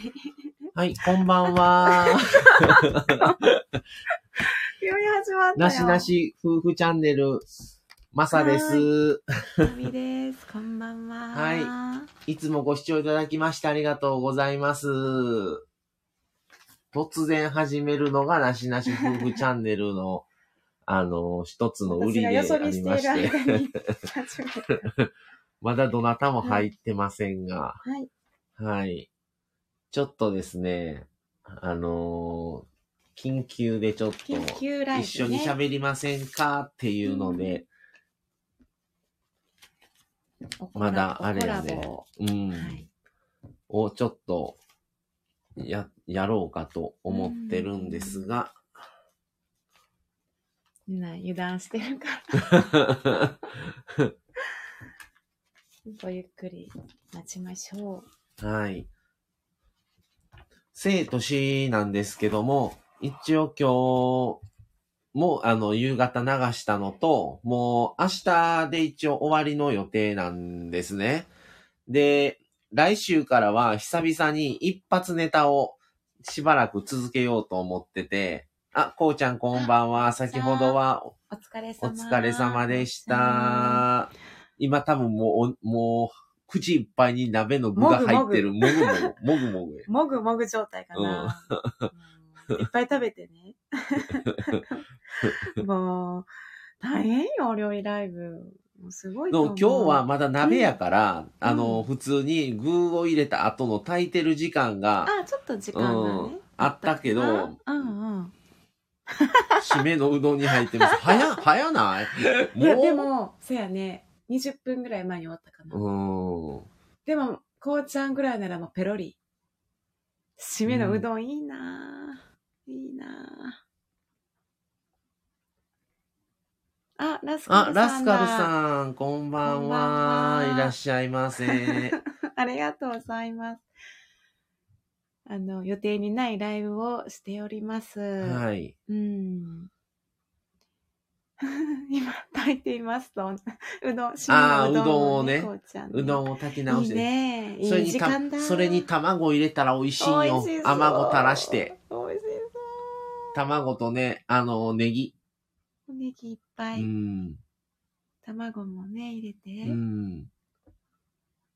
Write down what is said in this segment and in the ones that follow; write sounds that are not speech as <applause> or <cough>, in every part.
<laughs> はい、こんばんは。急に始まったよ。なしなし夫婦チャンネル、まさです。みです。こんばんは。はいつもご視聴いただきましてありがとうございます。突然始めるのがなしなし夫婦チャンネルの、あの、一つの売りでありまし間て。<laughs> まだどなたも入ってませんが、はい。はい。ちょっとですね、あのー緊急でちょっと、緊急ライブ、ね。一緒に喋りませんかっていうので、まだあれやねおコラボうん、はい。をちょっと、や、やろうかと思ってるんですが、みんな油断してるから、<laughs> ごゆっくり待ちましょはい。生と死なんですけども、一応今日もあの夕方流したのと、もう明日で一応終わりの予定なんですね。で、来週からは久々に一発ネタをしばらく続けようと思ってて、あ、こうちゃんこんばんは。先ほどはう。お疲れお様。疲れ様でし。た。今多分もう、もう、口いっぱいに鍋の具が入ってる。もぐもぐ、もぐもぐや。もぐもぐ状態かな。うんいっぱい食べてね。<laughs> もう、大変よ、お料理ライブ。すごい。今日はまだ鍋やから、あの、うん普通に具を入れた後の炊いてる時間が、あ、ちょっと時間がね。うんあったけどうんうん。締めのうどんに入ってます。早、早ない？いや、もう？でも、そやね、20分ぐらい前に終わったかな。うん。でも、こうちゃんぐらいならもうペロリ。締めのうどんいいなぁ、いいなぁあ、ラスカあ、ルさんだ。ラスカルさん、こんばんこん。んはいらっしゃいませ。<laughs> ありがとうございます。あの、予定にないライブをしております。はい。うん。<laughs> 今、炊いていますと、<laughs> うどん、あー締めのうどんをねこうちゃんうどんを炊き直いいして。ね。いいそれにた時間だ。それに卵入れたら美味しいよ。卵垂らして。。美味し卵とね、あの、ネギ。ネギいっぱうい。ん。卵もね、入れて。うん。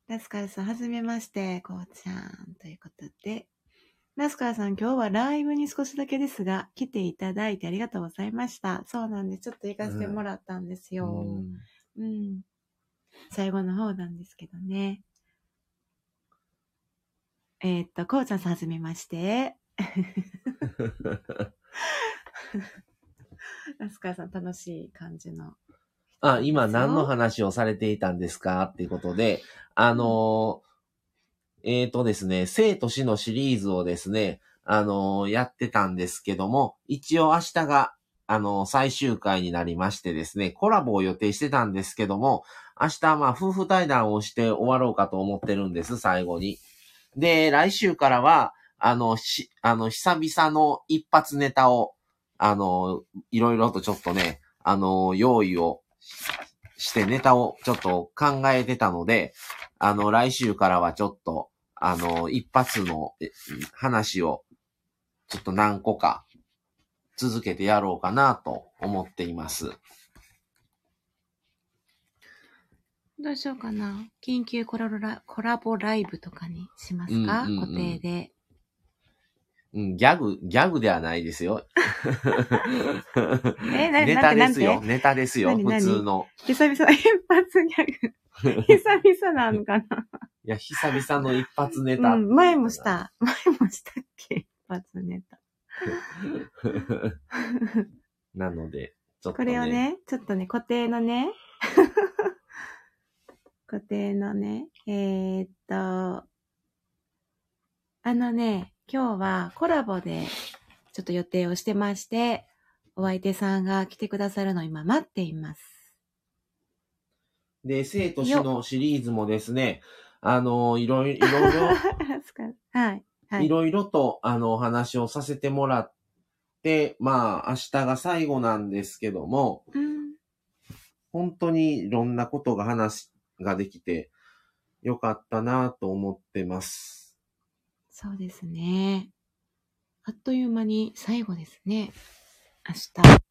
ラスカルさん、はじめまして、こうちゃん。ということで。ラスカルさん、今日はライブに少しだけですが、来ていただいてありがとうございました。そうなんです。ちょっと行かせてもらったんですよ。うんうん。最後の方なんですけどね。えーっと、こうちゃんさんはじめまして。<laughs> ラスカルさん楽しい感じの。あ、今何の話をされていたんですか？っていうことで、あのーえーとですね、生と死のシリーズをですね、あのーやってたんですけども、一応明日が、あのー最終回になりましてですね、コラボを予定してたんですけども、明日まあ夫婦対談をして終わろうかと思ってるんです、最後に。で、来週からは、あの、し、あの、久々の一発ネタを、あの、いろいろとちょっとね、あの、用意をしてネタをちょっと考えてたので、あの、来週からはちょっと、あの、一発のえ話を、ちょっと何個か続けてやろうかなと思っています。どうしようかな。緊急コラボラコラボライブとかにしますか、うんうんうん固定で。うん、ギャグ、ギャグではないですよ。<laughs> えなネタですよ。てネタですよ。普通の。久々、<laughs> 一発ギャグ。<laughs> 久々なのかないや、久々の一発ネうタ。ん、前もし。た。前もしたっけ一発ネタ。なので、ちょっと、これを。ね、ちょっとね、固定のね、<laughs> 固定のね、えー、っと、あのね、今日はコラボでちょっと予定をしてまして、お相手さんが来てくださるのを今待っています。で、生と死のシリーズもですね、あの、いろいろ、<laughs> いろいろ、はい。はいい。ろいろと、あの、お話をさせてもらって、まあ、明日が最後なんですけども、うん。本当にいろんなことが話ができて、よかったなと思ってます。そうですね。あっという間に最後ですね。明日。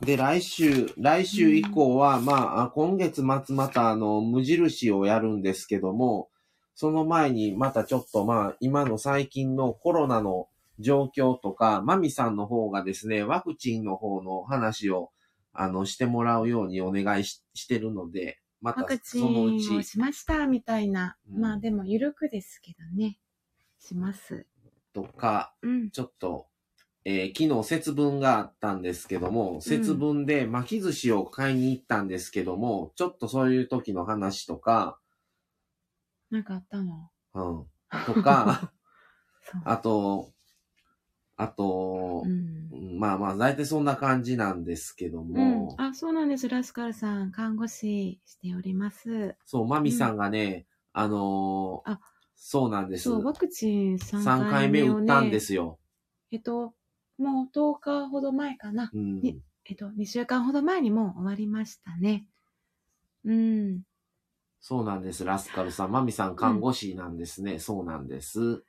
で、来週、来週以降は、まああ、今月末またあの、無印をやるんですけども、その前にまたちょっとまあ、今の最近のコロナの状況とか、マミさんの方がですね、ワクチンの方の話を、あの、してもらうようにお願いししてるので、またワクチそのうンをち、しましたみたいな。うんまあでも、ゆるくですけどね。します。とか、うん。ちょっと、えー昨日節分があったんですけども、節分で巻き寿司を買いに行ったんですけども、ちょっとそういう時の話とか、なんかあったの？うん、とか。<laughs> あと、あとう、ん。まあまあ、大体そんな感じなんですけどうんも、、あ、そうなんです。ラスカルさん、看護師しております。そう、マミさんがね、あのーあそうなんです。そう、ワクチン3 3回回目をね、目打ったんですよ。えっと、もう10日ほど前かな。うん。にえっと、2週間ほど前にもう終わりましたね。うん。そうなんです、ラスカルさん。マミさん看護師なんですね。そうなんです。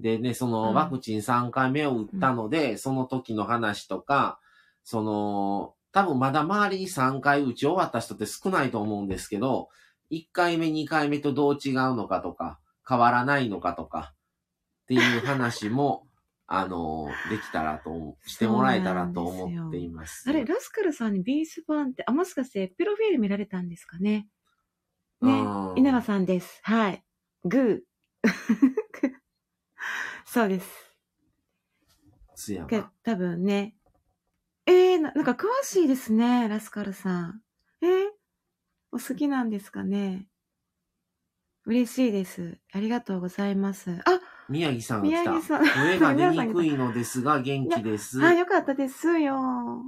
でね、そのうんワクチン3回目を打ったので、その時の話とか、その、多分まだ周りに3回打ち終わった人って少ないと思うんですけど、1回目、2回目とどう違うのかとか、変わらないのかとか、っていう話も、あの、できたらとしてもらえたらと思っています。あれ、ラスカルさんにビースファンって、あ、もしかして、プロフィール見られたんですかね？ねうん。稲葉さんです。はい。グー。<laughs> そうです。津山。け多分ね。えー、ななんか詳しいですね、ラスカルさん。えー、お好きなんですかね？嬉しいです。ありがとうございます。あ、宮城さんが来た。宮城さん声が出にくいのですが、元気です。あ、よかったですよ。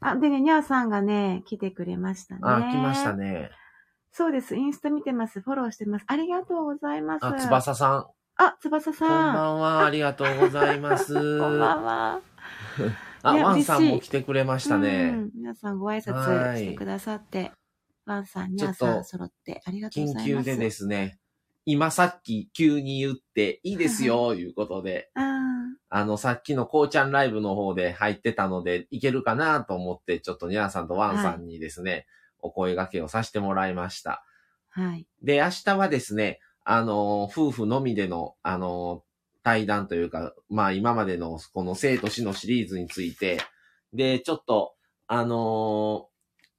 あ、でね、にゃーさんがね、来てくれましたね。あ、来ました。ね。そうです。インスタ見てます。フォローしてます。ありがとうございます。あ、翼さん。あ、翼さこんん。ばんは。ありがとうございます。<laughs> こんばんは。<laughs> あ、ワンさんも来てくれましたうね。ん皆さんご挨はい拶してくださって、ワンさん、ニちょっとャーさん揃ってありがとうご緊ざいます。急でですね、今さっき急に言っていいですよ、いうことで、ああの、さっきのこうちゃんライブの方で入ってたので、いけるかなと思って、ちょっとニャーさんとワンさんにですね、お声掛けをさせてもらいました。ーはい。で、明日はですね、あの、夫婦のみでの、あの、対談というか、まあ今までのこの生と死のシリーズについて、で、ちょっと、あの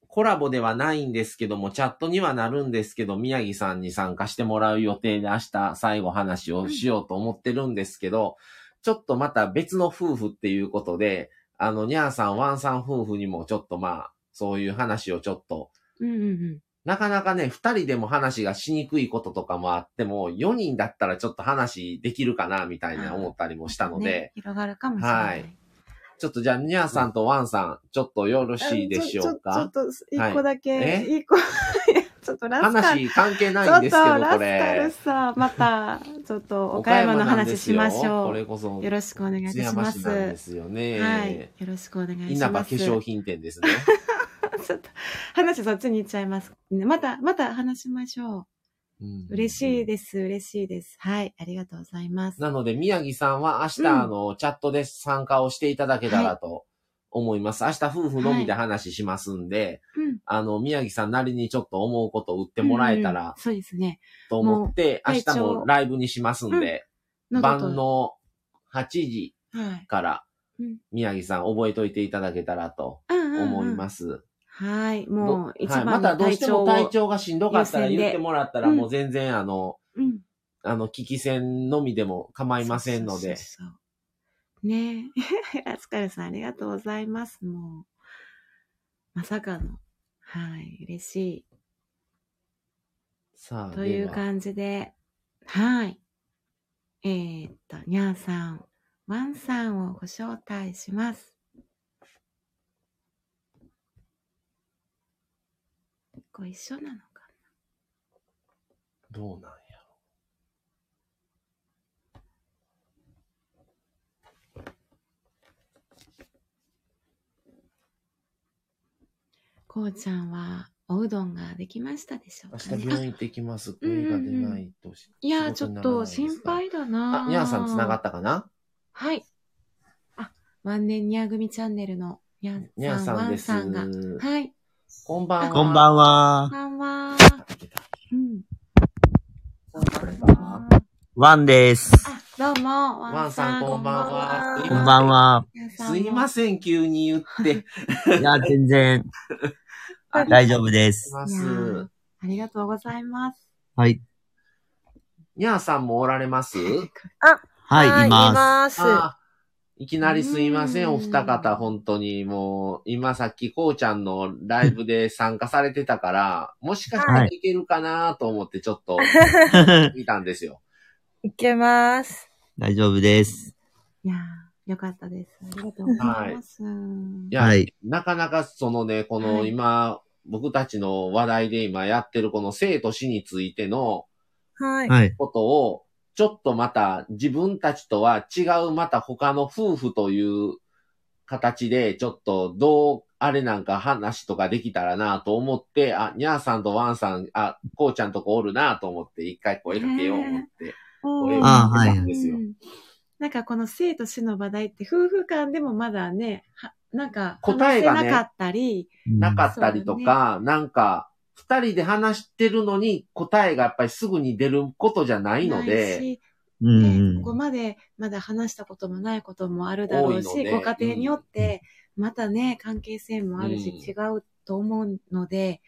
コラボではないんですけども、チャットにはなるんですけど、宮城さんに参加してもらう予定で明日最後話をしようと思ってるんですけど、ちょっとまた別の夫婦っていうことで、あの、ニャーさん、ワンさん夫婦にもちょっとまあ、そういう話をちょっとうんうんうん。なかなかね、二人でも話がしにくいこととかもあっても、四人だったらちょっと話できるかな、みたいな思ったりもしたので、ね、広がるかもしれない。はいちょっとじゃあ、ニャーさんとワンさん、ちょっとよろしいでしょうちょちょかっと、一個だけ、え？一個、<laughs> ちょっとラスカル。話関係ないんですけど、ちょっとラこスカルれ。さ、また、ちょっと岡山の話しましょこれう。こそ、よろしくお願いします。ですよね。はい。よろしくお願いします。稲葉化粧品店ですね。<laughs> ちょっと、話そっちに行っちゃいます。ねまた、また話しましょう。うん嬉しいです、嬉しいです。はい、ありがとうございます。なので、宮城さんは明日、うんあの、チャットで参加をしていただけたらと思います。明日夫婦のみで話しますんで、うん。あの、宮城さんなりにちょっと思うことを言ってもらえたうんらそうですね。と思って、明日もライブにしますんで、晩の8時はい。からうん宮城さん覚えといていただけたらと思いす。ます。はい。もう、一はい、番のまたどうして。も体調がしんどかったら言ってもらったらうんもう全然あの、うん。あの、聞き戦のみでも構いませんので、そうそうそうねえ。ラスカルさん、ありがとうございます。もう、まさかの。はい。嬉しい。さあ、という感じで、はい。えー、っと、にゃーさん、ワンさんをご招待します。ご一緒なのかどうなんやこうちゃんはおうどんができましたでしょう明か、ね？日病院行ってきます。声が出ないとし。いや、ちょっと心配だなあ、にゃーさん繋がったかな？はい。あ、万年にゃ組チャンネルのにゃんにゃーさん、ワンさんです。さんが。はい。こんばんは。こんばんは。こんばんは。ワンです。あ、どうも、ワンさんこんばんはこんばんは。すいません、急に言って。いや、全然 <laughs> 大丈夫です。ありがとうございます。はい。にゃーさんもおられます？はい、います。ます。あいきなりすいません、うんお二方、本当に。もう、今さっきこうちゃんのライブで参加されてたから、もしかしたらいけるかなと思ってちょっと <laughs> 見たんですよ。いけます。大丈夫です。いやーよかったです。ありがとうございます。いや、はいなかなかそのね、このはい今、僕たちの話題で今やってるこの生と死についてのはい。はい。ことを、ちょっとまた自分たちとは違うまた他の夫婦という形で、ちょっとどう、あれなんか話とかできたらなと思って、あ、にゃーさんとワンさん、あ、こうちゃんとこおるなと思って、一回声かけよう思って、声をあかけはい。たんですよ。うん。なんかこの生と死の話題って夫婦間でもまだね、はなんか答えがなかったり、なかったりとか、なんか、二人で話してるのに答えがやっぱりすぐに出ることじゃないので、しうんねうんここまでまだ話したこともないこともあるだろうし、ご家庭によってまたね、関係性もあるし、うん。違うと思うので、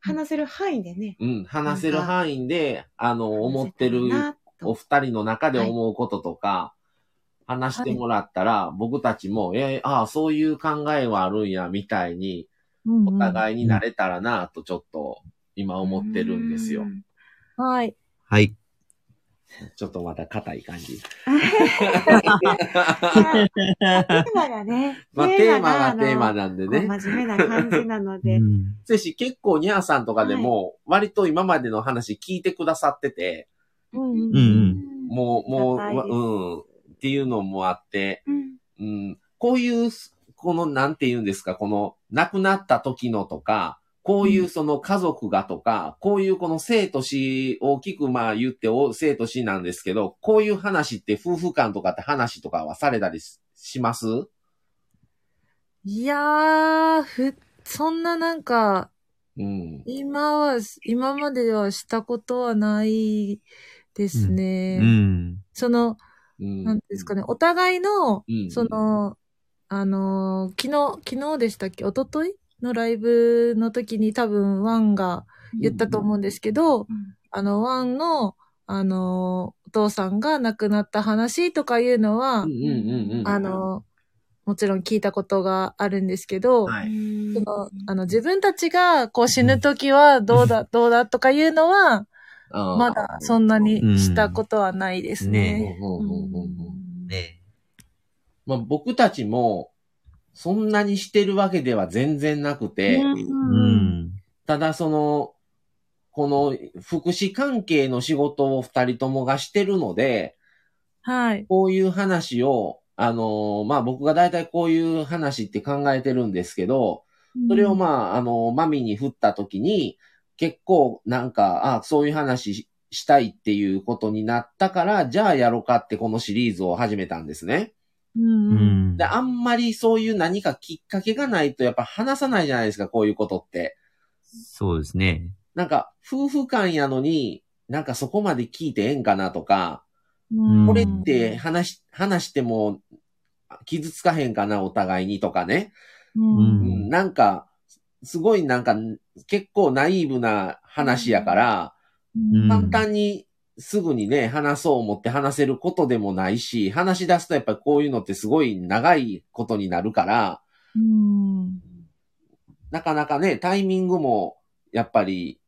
話せる範囲でね、うん、話せる範囲で、あの、思ってるお二人の中で思うこととか、話してもらったら、僕たちも、えーああ、そういう考えはあるんや、みたいに、お互いになれたらな、とちょっと、今思ってるんですよ。う。ん。はい。はい。ちょっとまた硬い感じ。テーマがね、<laughs> まあ、テーマがテーマなんでね。真面目な感じなので。う、ん。せし、結構ニャーさんとかでも、割と今までの話聞いてくださってて、うんうんもう、もう、うん、っていうのもあって、うん。うん、こういう、この、なんて言うんですか、この、亡くなった時のとか、こういうその家族がとか、こういうこの生と死、大きくまあ言ってお生と死なんですけど、こういう話って夫婦間とかって話とかはされたりしします？いやー、ふ、そんななんか、うん。今は、今まではしたことはないですね。うん。その、うん。なんですかね、お互いの、うんその、あのー昨日、昨日でしたっけ？一昨日？のライブの時に多分ワンが言ったと思うんですけど、うん。あの、ワンの、あのーお父さんが亡くなった話とかいうのは、うんうんうんうん。あの、もちろん聞いたことがあるんですけど、はい。そのあの自分たちがこう死ぬ時はどうだ、どうだとかいうのは、ままだそんなにしたことはないですねまあ、僕たちも、そんなにしてるわけでは全然なくて。ただその、この福祉関係の仕事を二人ともがしてるので、はい。こういう話を、あのまあ、僕が大体こういう話って考えてるんですけど、それをまあ、あのマミに振った時に、結構なんか、あそういう話ししたいっていうことになったから、じゃあやろうかってこのシリーズを始めたんですね。うんううんんで、。あんまりそういう何かきっかけがないとやっぱ話さないじゃないですか、こういうことって。そうですね。なんか、夫婦間やのに、なんかそこまで聞いてええんかなとか、うんこれって話し、話しても傷つかへんかな、お互いにとかね。ううんん、なんか、すごいなんか、結構ナイーブな話やから、うん簡単にすぐにね、話そう思って話せることでもないし、話し出すとやっぱりこういうのってすごい長いことになるから、うん。なかなかね、タイミングもやっぱり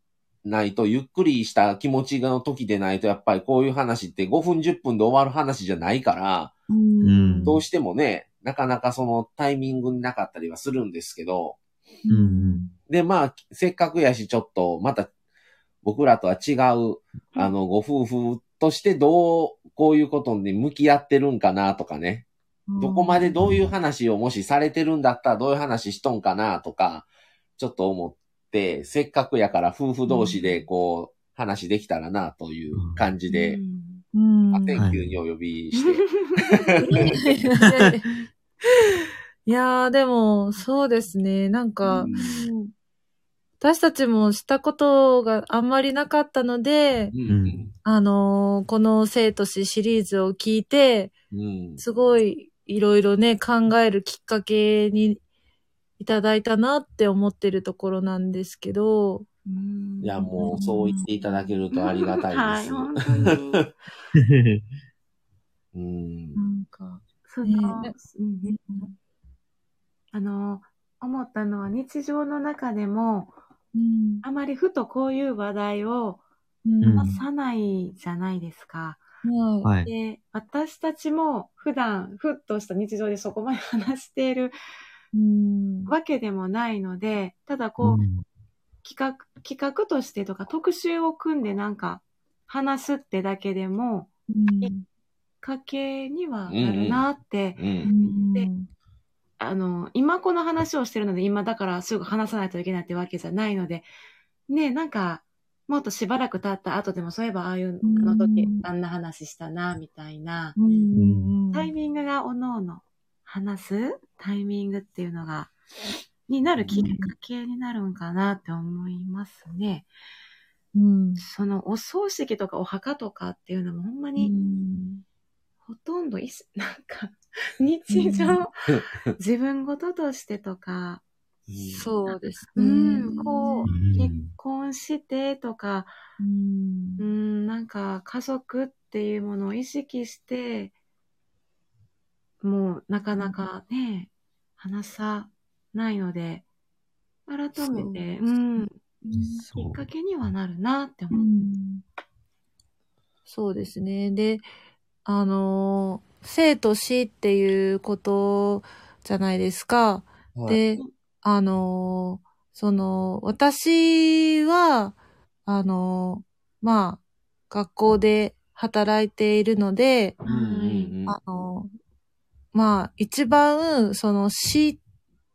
ないと、ゆっくりした気持ちの時でないと、やっぱりこういう話って5分10分で終わる話じゃないから、うん。どうしてもね、なかなかそのタイミングになかったりはするんですけど、うん。で、まあ、せっかくやし、ちょっと、また、僕らとは違う、あの、ご夫婦としてどう、こういうことに向き合ってるんかなとかね。どこまでどういう話をもしされてるんだったらどういう話しとんかなとか、ちょっと思っって、せっかくやから夫婦同士でこう、話できたらなという感じで、うん。あ、天球にお呼びして。<laughs> いやー、でも、そうですね。なんか、うん私たちもしたことがあんまりなかったので、うん。あのーこの生と死シリーズを聞いて、うん。すごいいろいろね、考えるきっかけにいただいたなって思ってるところなんですけど、うん。いや、もうそう言っていただけるとありがたいです。はい、本当に。うん。なんか、そね。の、うん。あの、思ったのは日常の中でも、うん。あまりふとこういう話題をうん。うん話さないじゃないですか。はいはい。で、私たちも普段、ふっとした日常でそこまで話しているうん。わけでもないので、ただこう、うん。企画、企画としてとか特集を組んでなんか話すってだけでも、うん。家計にはなるなって、う。うんん。であの、今この話をしてるので、今だからすぐ話さないといけないってわけじゃないので、ねなんか、もっとしばらく経った後でも、そういえばああいう、あの時うん、あんな話したな、みたいな、うん。タイミングがおのおの話すタイミングっていうのが、になるきっかけになるんかなって思いますね。うん。そのお葬式とかお墓とかっていうのもほんまうにん。ほとんどいす、なんか、<laughs> 日常、<laughs> 自分事としてとか、そうですうね。ん、こう、うん。結婚してとか、うん。うん、なんか家族っていうものを意識して、もうなかなかね、話さないので、改めて、うん、きっかけにはなるなって思う。うん。そうですね。で、あのー、生と死っていうことじゃないですか。はい。で、あのー、その、私は、あのー、まあ、学校で働いているので、うんうんうん。あのー、まあ、一番、その死っ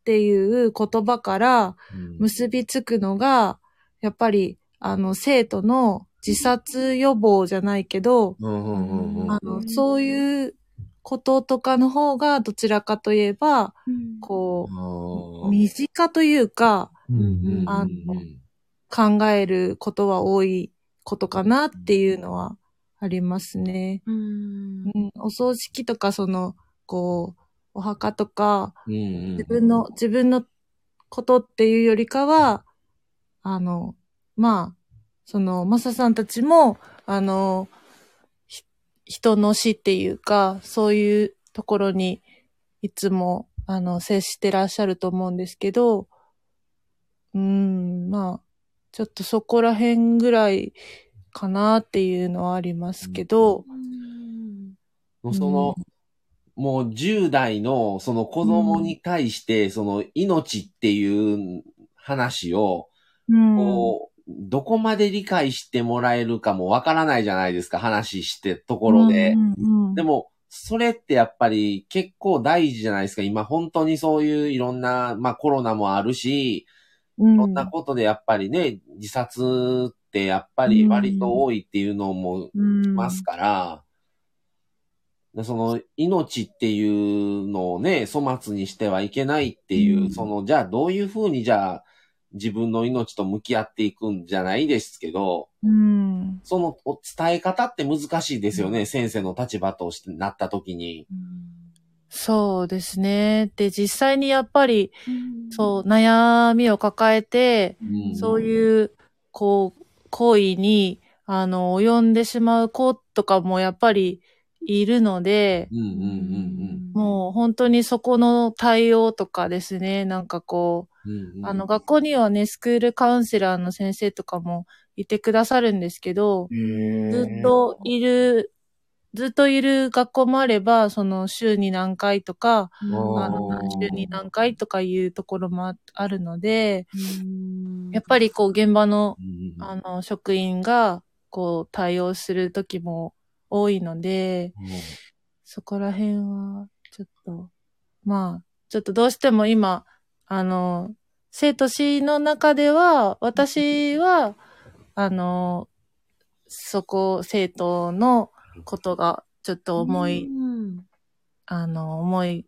ていう言葉からうん。結びつくのが、やっぱり、あの、生徒の自殺予防じゃないけど、うんうんうんうんあの、そういうこととかの方が、どちらかといえば、うん。こう、身近というか、考えることは多いことかなっていうのはありますね。うん。うん、お葬式とか、その、こう、お墓とか、自分の、自分のことっていうよりかは、あの、まあ、その、マサさんたちも、あの、ひ人の死っていうか、そういうところにいつも、あの、接してらっしゃると思うんですけど、うーん、まあ、ちょっとそこら辺ぐらいかなっていうのはありますけど、うん。その、もう10代のその子供に対して、その命っていう話を、うん、こう、どこまで理解してもらえるかもわからないじゃないですか、話してところで。うんうんうん。でも、それってやっぱり結構大事じゃないですか。今本当にそういういろんな、まあコロナもあるし、いろんなことでやっぱりね、自殺ってやっぱり割と多いっていうのもうんますから、でその命っていうのをね、粗末にしてはいけないっていう、うん。その、じゃあどういうふうにじゃあ自分の命と向き合っていくんじゃないですけど、うん。そのお伝え方って難しいですよね、先生の立場としてなった時に。そうですね。で、実際にやっぱり、うんそう、悩みを抱えて、うんそういう、こう、行為に、あの、及んでしまう子とかもやっぱりいるので、うんうんうんもう本当にそこの対応とかですね、なんかこうんうんうう、ん。あの、学校にはね、スクールカウンセラーの先生とかもいてくださるんですけど、ずっといる、ずっといる学校もあれば、その週に何回とか、うん。あの、週に何回とかいうところもああるので、うん。やっぱりこう現場の、あの、職員が、こう、対応する時も多いので、そこら辺は、ちょっと、まあ、ちょっとどうしても今、あの、生と死の中では、私は、あの、そこ、生徒のことがちょっと思い、うんあの、思い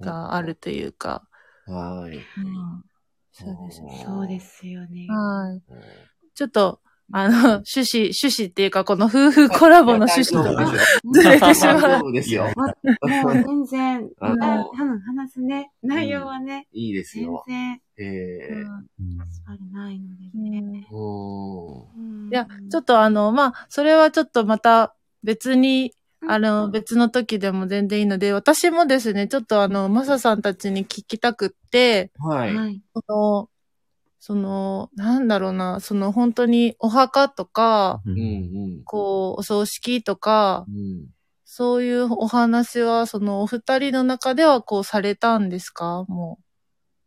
があるというか、はい。うん、そうですね。そうですよね。はい。ちょっと、あの、趣旨、趣旨っていうか、この夫婦コラボの趣旨とか、ずれてしまう大丈夫ですよ。もう全然、多分話すね、内容はね、いいです全よ。然、ええうん、うんあれないのでうんね。おいや、ちょっとあの、まあ、それはちょっとまた別に、あの、別の時でも全然いいので、私もですね、ちょっとあの、マサさんたちに聞きたくって、はい。はい。その、その、なんだろうな、その本当にお墓とか、うん。うん。こう、お葬式とか、うん。そういうお話は、そのお二人の中ではこうされたんですか？も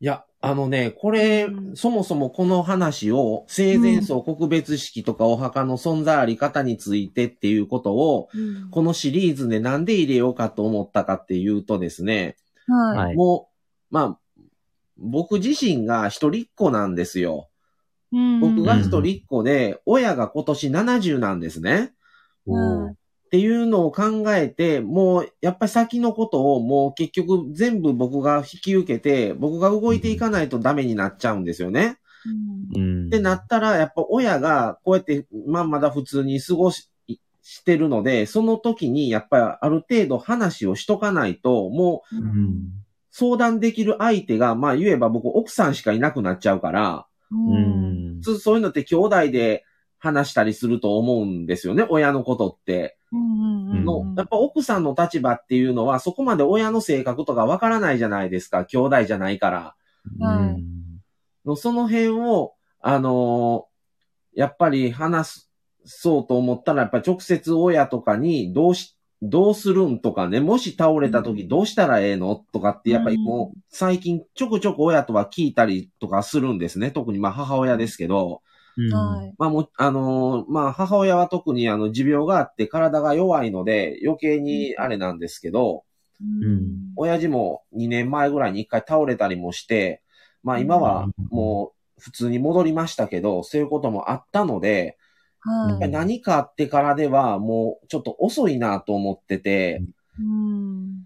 いや、あのね、これ、うん。そもそもこの話を、生前葬告別式とかお墓の存在あり方についてっていうことを、うん。このシリーズでなんで入れようかと思ったかっていうとですね。はい。もう、まあ、僕自身が一人っ子なんですよ。うん僕が一人っ子で、親が今年70なんですね。うんっていうのを考えて、もう、やっぱり先のことをもう結局全部僕が引き受けて、僕が動いていかないとダメになっちゃうんですよね。うん。ってなったら、やっぱ親がこうやって、まあまだ普通に過ごし、してるので、その時にやっぱりある程度話をしとかないと、もううん。相談できる相手が、まあ言えば僕奥さんしかいなくなっちゃうから、うん。普通そういうのって兄弟で話したりすると思うんですよね、親のことって。うんの、やっぱ奥さんの立場っていうのはそこまで親の性格とかわからないじゃないですか、兄弟じゃないから。はいのその辺を、あのーやっぱり話そうと思ったら、やっぱ直接親とかにどうし、どうするんとかね、もし倒れた時どうしたらええのとかって、やっぱりもう最近ちょくちょく親とは聞いたりとかするんですね。特にまあ母親ですけど。うん。はい。まあもう、あのーまあ母親は特にあの持病があって体が弱いので余計にあれなんですけど、うん親父も2年前ぐらいに一回倒れたりもして、まあ今はもう普通に戻りましたけど、そういうこともあったので、はい。何かあってからではもうちょっと遅いなと思ってて、うん。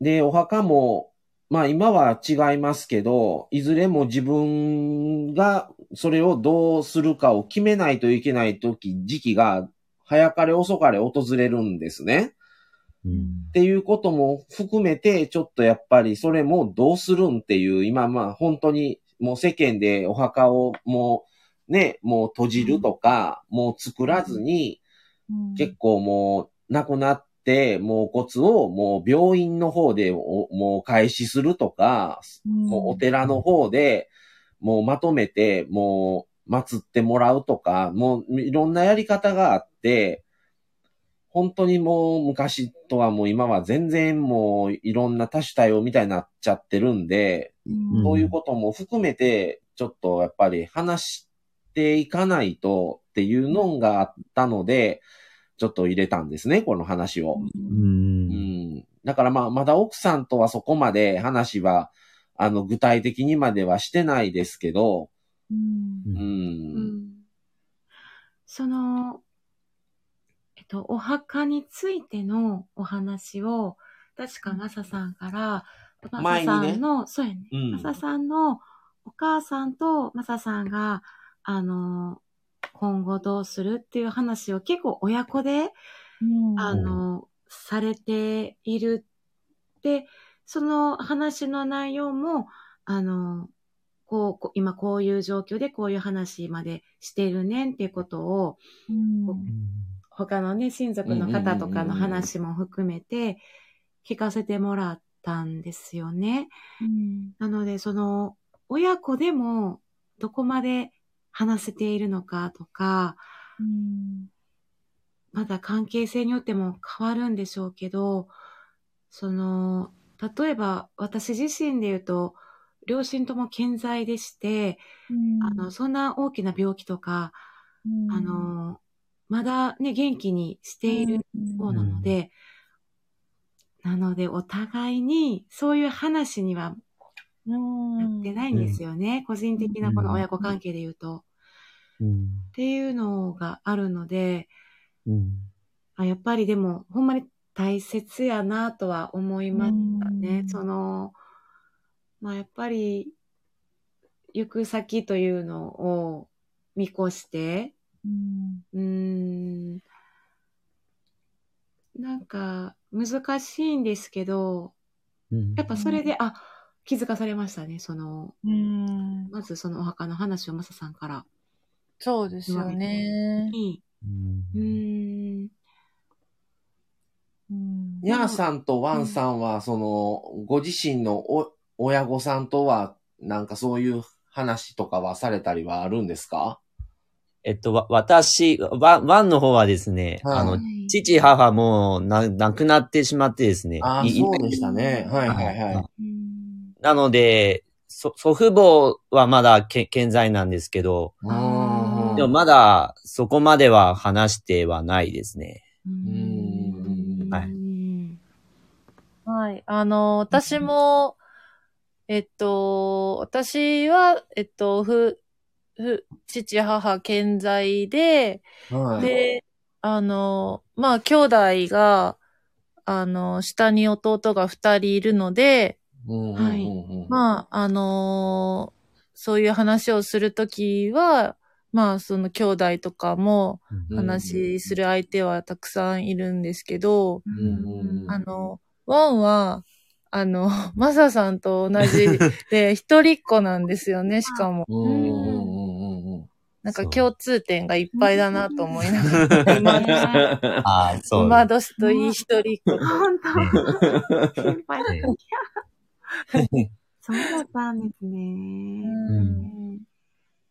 で、お墓も、まあ今は違いますけど、いずれも自分がそれをどうするかを決めないといけない時、時期が早かれ遅かれ訪れるんですね。うん。っていうことも含めて、ちょっとやっぱりそれもどうするんっていう、今まあ本当にもう世間でお墓をもうね、もう閉じるとか、もう作らずに、結構もう亡くなって、もう骨をもう病院の方でおもう開始するとか、もうお寺の方でもうまとめて、もう祀ってもらうとか、もういろんなやり方があって、本当にもう昔とはもう今は全然もういろんな多種多様みたいになっちゃってるんで、うん。そういうことも含めて、ちょっとやっぱり話していかないとっていうのがあったので、ちょっと入れたんですね、この話を。う。うんん。だからまあ、まだ奥さんとはそこまで話は、あの、具体的にまではしてないですけど、うんう。うんんその、えっと、お墓についてのお話を、確かマサさんから、マサさんの、そうやね、うんマサさんのお母さんとマサさんが、あの、今後どうするっていう話を結構親子で、あの、されているで、その話の内容も、あの、こうこう、今こういう状況でこういう話までしてるねんっていうことを、うん。他のね、親族の方とかの話も含めて聞かせてもらったんですよね。うん。なので、その、親子でもどこまで話せているのかとか、うん。まだ関係性によっても変わるんでしょうけど、その、例えば私自身で言うと、両親とも健在でして、あの、そんな大きな病気とか、あの、まだね、元気にしている方なので、なのでお互いにそういう話にはうんってないんですよね。個人的なこの親子関係で言うと。うん。っていうのがあるので、うん。あやっぱりでも、ほんまに大切やなとは思いましたね。うんその、まあやっぱり、行く先というのを見越して、うんん、なんか難しいんですけど、うんやっぱそれで、あ、気づかされましたね。その、うんまずそのお墓の話をマサさんから。そうですよね。に、ううんうんニャーさんとワンさんは、その、ご自身のお親御さんとは、なんかそういう話とかはされたりはあるんですか？えっと、わ、私、ワン、ワンの方はですね、はいあのは、い父、母もな、亡くなってしまってですね。ああ、いそうでしたね。はいはいはい。うんなので、そ祖父母はまだけ健在なんですけど、でもまだそこまでは話してはないですね。うーんはいはい。あの、私も、えっと、私は、えっと、ふ、ふ、父、母健在で、はい。で、あの、まあ、兄弟が、あの、下に弟が二人いるので、はい。まあ、あのそういう話をするときは、まあ、その兄弟とかもうん。話する相手はたくさんいるんですけど、あの、ワンは、あの、<laughs> マサさんと同じで、<laughs> 一人っ子なんですよね、しかも。なんか共通点がいっぱいだなと思いながら、今、ああ、そう。今年といい一人っ子。と。本当。先輩だそうだったんですね。うん。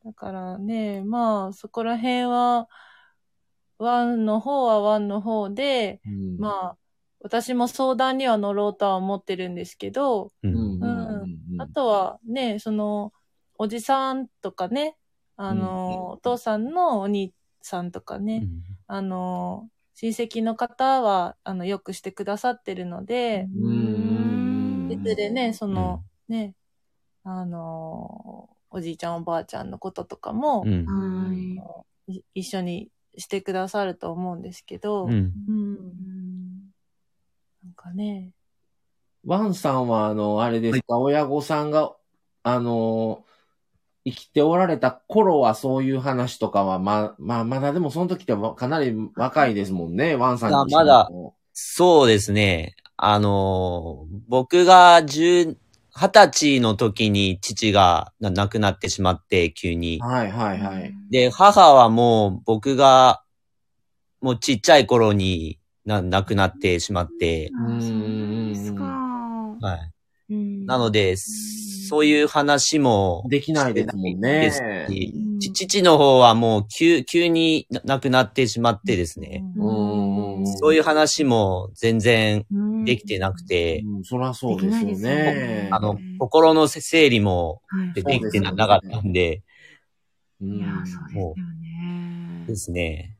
だからね、まあ、そこら辺は、ワンの方はワンの方で、うん。まあ、私も相談には乗ろうとは思ってるんですけど、う。うん。んうん。うん。うんあとはね、その、おじさんとかね、あの、お父さんのお兄さんとかね、あの、親戚の方は、あの、よくしてくださってるので、うんいずれね、その、ね、あの、おじいちゃんおばあちゃんのこととかも、うん。はい。い一緒にしてくださると思うんですけど、うん。うんなんかね、ワンさんは、あの、あれですか、親御さんが、あの、生きておられた頃はそういう話とかは、ま、まあ、まだでもその時ってかなり若いですもんね、ワンさんあ自身もまだそうですね。あのー、僕が十、二十歳の時に父がな亡くなってしまって、急に。はいはいはい。で、母はもう僕が、もうちっちゃい頃にな亡くなってしまって、あそうですか。はい。うん。なので、そういう話もできないですもんね。父の方はもう急、急にな亡くなってしまってですね。うん。そういう話も全然うん。できてなくて、うん、そらそうですよね。ね。あの、心の整理もはい。でできてなかったんで、うん。いや、そうですよね。ですね。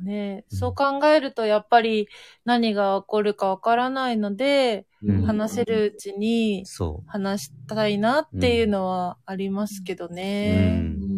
ね、そう考えるとやっぱり何が起こるかわからないので、うん。話せるうちにそ話したいなっていうのはありますけどね。うん。うん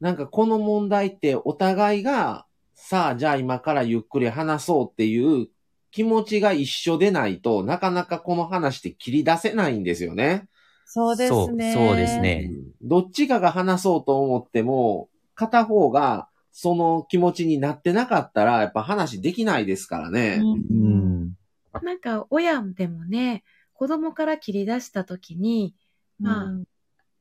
なんかこの問題ってお互いが、さあじゃあ今からゆっくり話そうっていう気持ちが一緒でないとなかなかこの話って切り出せないんですよね。そうですね。そうそうですね。どっちかが話そうと思っても、片方がその気持ちになってなかったらやっぱ話できないですからね。う。うん。なんか、親でもね、子供から切り出したときに、まあ、うん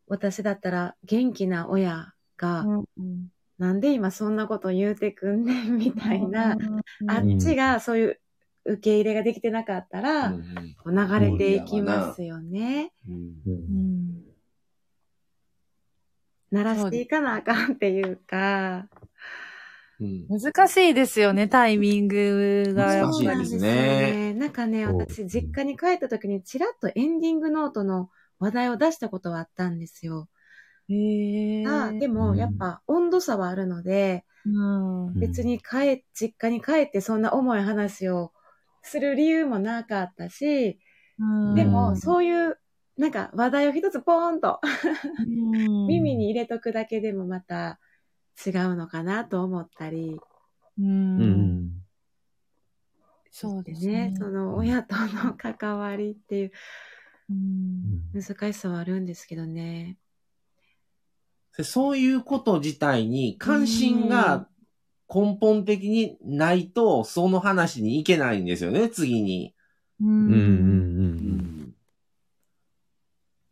私だったら元気な親が、うんなんで今そんなこと言うてくんねんみたいな、うんあっちがそういう受け入れができてなかったら、うんこう流れていきますよね。うんううんん鳴らしていかなあかんっていうか、うん。難しいですよね、タイミングが。難しいですね。なんかね、私、実家に帰った時に、ちらっとエンディングノートの話題を出したことはあったんですよ。へー。あでも、うん。やっぱ温度差はあるので、うん。別に帰、実家に帰ってそんな重い話をする理由もなかったし、うん。でも、うんそういう、なんか話題を一つポーンとうん。<laughs> 耳に入れとくだけでもまた違うのかなと思ったり、うんうん。そうですねね。、その親との関わりっていううん難しさはあるんですけどね。でそういうこと自体に関心が根本的にないと、その話に行けないんですよね、次に。ううん。うん。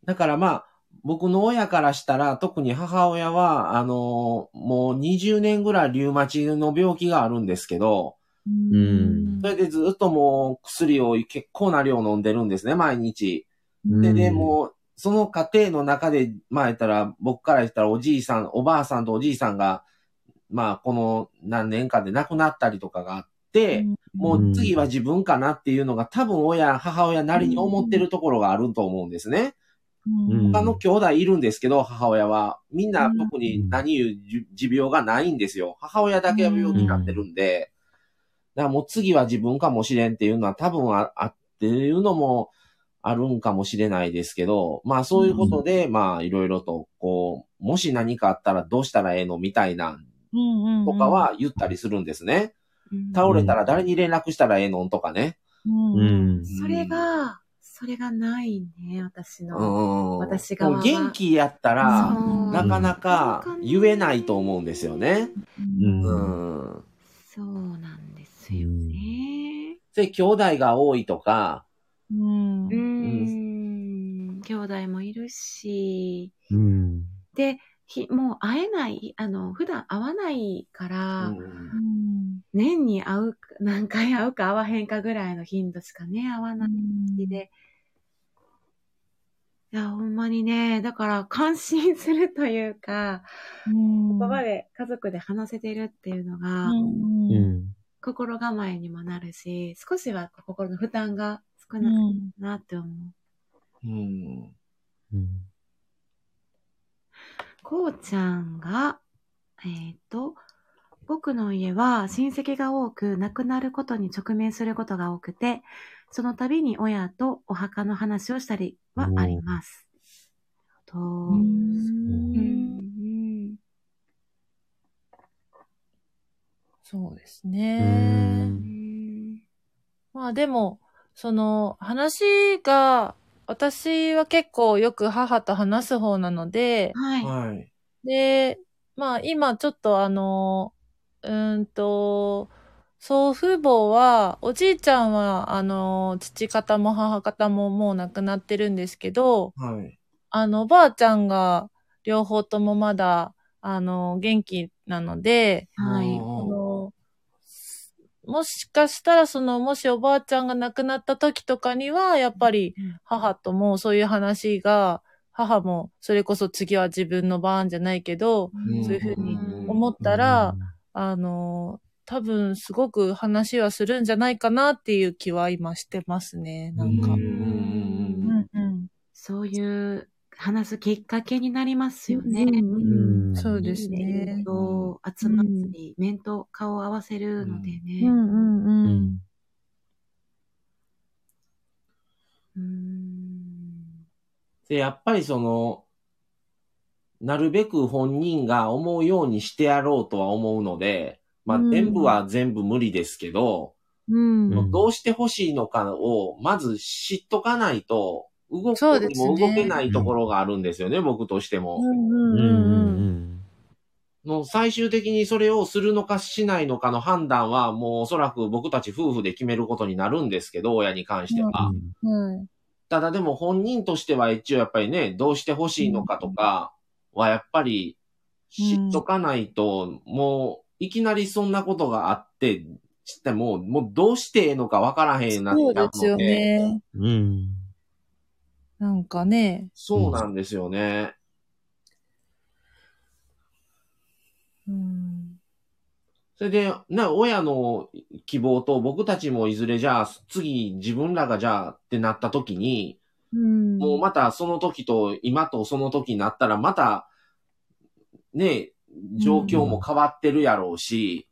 だからまあ、僕の親からしたら、特に母親は、あのもう20年ぐらいリウマチの病気があるんですけど、んそれでずっともう薬を結構な量飲んでるんですね、毎日。うんで、で、もう、その過程の中で、まあ言ったら、僕から言ったらおじいさん、おばあさんとおじいさんが、まあこの何年かで亡くなったりとかがあって、もう次は自分かなっていうのが多分親、母親なりに思ってるところがあると思うんですね。うん他の兄弟いるんですけど、母親は。みんなうん特に何言うじ持病がないんですよ。母親だけは病気になってるんで。だからもう次は自分かもしれんっていうのは多分ああっていうのもあるんかもしれないですけど、まあそういうことで、まあいろいろとこう、もし何かあったらどうしたらええのみたいなとか、は言ったりするんですね。倒れたら誰に連絡したらええのとかね。うんうん。それが、それがないね、私うの。ん。私側はもう元気やったら、なかなか言えないと思うんですよね。うんうん。そうなんですよね。で、兄弟が多いとか、うんうーん。兄弟もいるし、うん。で、ひもう会えない、あの、普段会わないから、うん年に会う、何回会うか会わへんかぐらいの頻度しかね、会わないで。いや、ほんまにね、だから感心するというか、うんここまで家族で話せてるっていうのが、うんうん。心構えにもなるし、少しは心の負担が少うないんなって思う。うん。うん。こうちゃんが、えっ、と、僕の家は親戚が多く亡くなることに直面することが多くて、その度に親とお墓の話をしたりはあります。と、ううんそうですうね。んまあでも、その話が、私は結構よく母と話す方なので、はい。はい。で、まあ今ちょっとあの、うーんと、祖父母は、おじいちゃんは、あの、父方も母方ももう亡くなってるんですけど、はい。あの、おばあちゃんが両方ともまだ、あの、元気なので、はい。もしかしたら、その、もしおばあちゃんが亡くなった時とかには、やっぱり母ともそういう話が、母もそれこそ次は自分の番じゃないけど、うんそういうふうに思ったら、あの、多分すごく話はするんじゃないかなっていう気は今してますね。なんか。ううんんうん。そういう話すきっかけになりますよね。うんうんそうですね集まり、面と顔を合わせるのでね。うんうんうんで、やっぱりその、なるべく本人が思うようにしてやろうとは思うので、まあうん全部は全部無理ですけど、うんうんどうしてほしいのかをまず知っとかないと、動くそうですねにも動けないところがあるんですよね、僕としても。うんうんうん。うんうん。もう最終的にそれをするのかしないのかの判断は、もうおそらく僕たち夫婦で決めることになるんですけど、親に関しては。うん。はい。ただでも本人としては一応やっぱりね、どうしてほしいのかとかはやっぱり知っとかないと、もういきなりそんなことがあって、知っても、もうどうしてええのかわからへんなっそうですよ。ね。うん。なんかね。そうなんですよね。うん。それで、な、親の希望と僕たちもいずれじゃあ、次自分らがじゃあってなった時に、うん。もうまたその時と今とその時になったらまた、ね、状況も変わってるやろうし、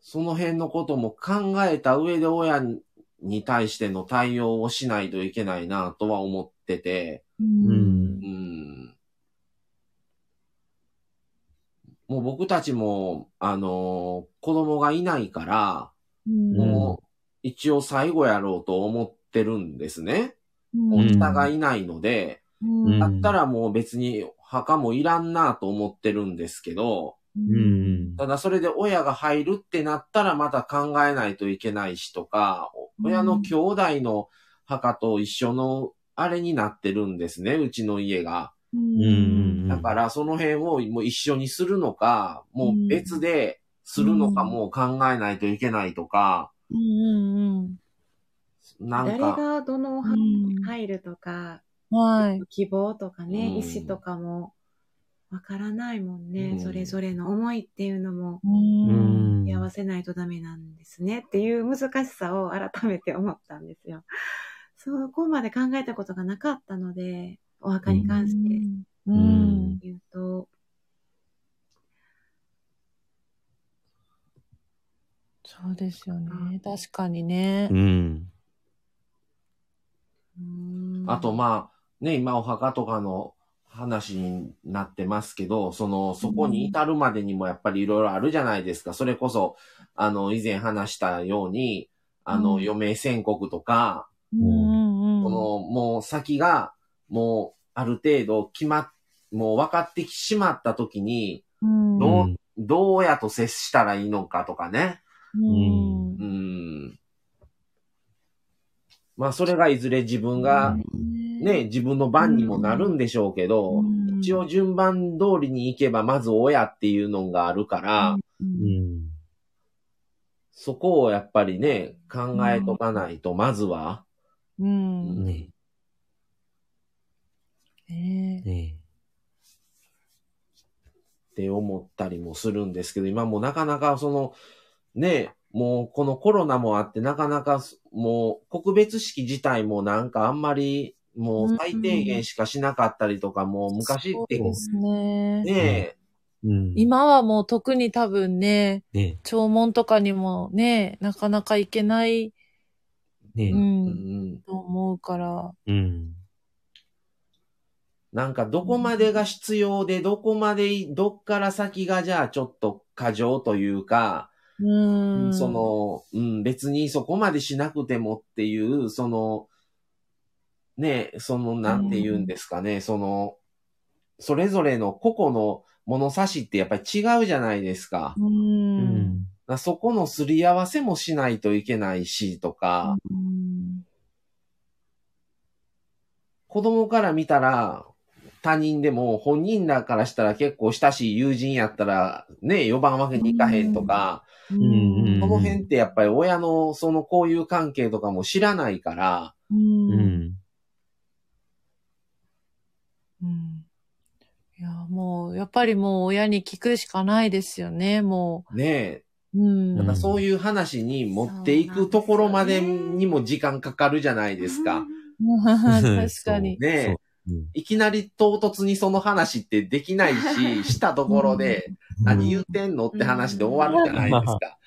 その辺のことも考えた上で親に対しての対応をしないといけないなとは思ってて、う。うんん。もう僕たちも、あの子供がいないから、うんもう一応最後やろうと思ってるんですね。うんお下がいないので、うんだったらもう別に墓もいらんなと思ってるんですけど、うん。ただそれで親が入るってなったらまた考えないといけないしとか、親の兄弟の墓と一緒のあれになってるんですね、うちの家が。うん。だからその辺をもう一緒にするのか、もう別でするのかも考えないといけないとか、うんうん誰なんか、がどのお墓に入るとか、うん。はい。希望とかね、うん意思とかもわからないもんね、うんそれぞれの思いっていうのもうん。合わせないとダメなんですねっていう難しさを改めて思ったんですよ。そこまで考えたことがなかったので、お墓に関してうん。言うと、そうですよね。確かにねう。ん。うんあとまあ、ね、今お墓とかの話になってますけど、その、そこに至るまでにもやっぱりいろいろあるじゃないですか。それこそ、あの、以前話したように、あの、うん余命宣告とか、うんうんうん。この、もう先が、もう、ある程度決まっ、もう分かってしまった時に、うん、どうどうやと接したらいいのかとかね。うんう。ん。まあ、それがいずれ自分が、ね、自分の番にもなるんでしょうけど、うん。一応順番通りに行けば、まず親っていうのがあるから、ううん。ん。そこをやっぱりね、考えとかないと、まずは、うん。ね。ね。ね。って思ったりもするんですけど、今もなかなかその、ね、もうこのコロナもあって、なかなかもう告別式自体もなんかあんまり、もう最低限しかしなかったりとか、もう昔ってそうですね。ね、うん。今はもう特に多分ね、ね弔問とかにもね、なかなか行けない、ねう、うんん、と思うから。うん。なんかどこまでが必要で、どこまでい、どっから先がじゃあちょっと過剰というか、うん。そ、の、うん、別にそこまでしなくてもっていう、その、ね、その、なんて言うんですかね、その、それぞれの個々の物差しってやっぱり違うじゃないですか。う。うんん。そこのすり合わせもしないといけないし、とか、うん子供から見たら、他人でも本人らからしたら結構親しい友人やったら、ね、呼ばんわけにいかへんとか、うんこの辺ってやっぱり親のその交友関係とかも知らないから。うんいや、もう、やっぱりもう親に聞くしかないですよね、もねう。うん。え、ただそういう話に持っていくところまでにも時間かかるじゃないですか。<laughs> 確かに。ねえいきなり唐突にその話ってできないし、<laughs> したところで何言ってんのって話で終わるじゃないですか。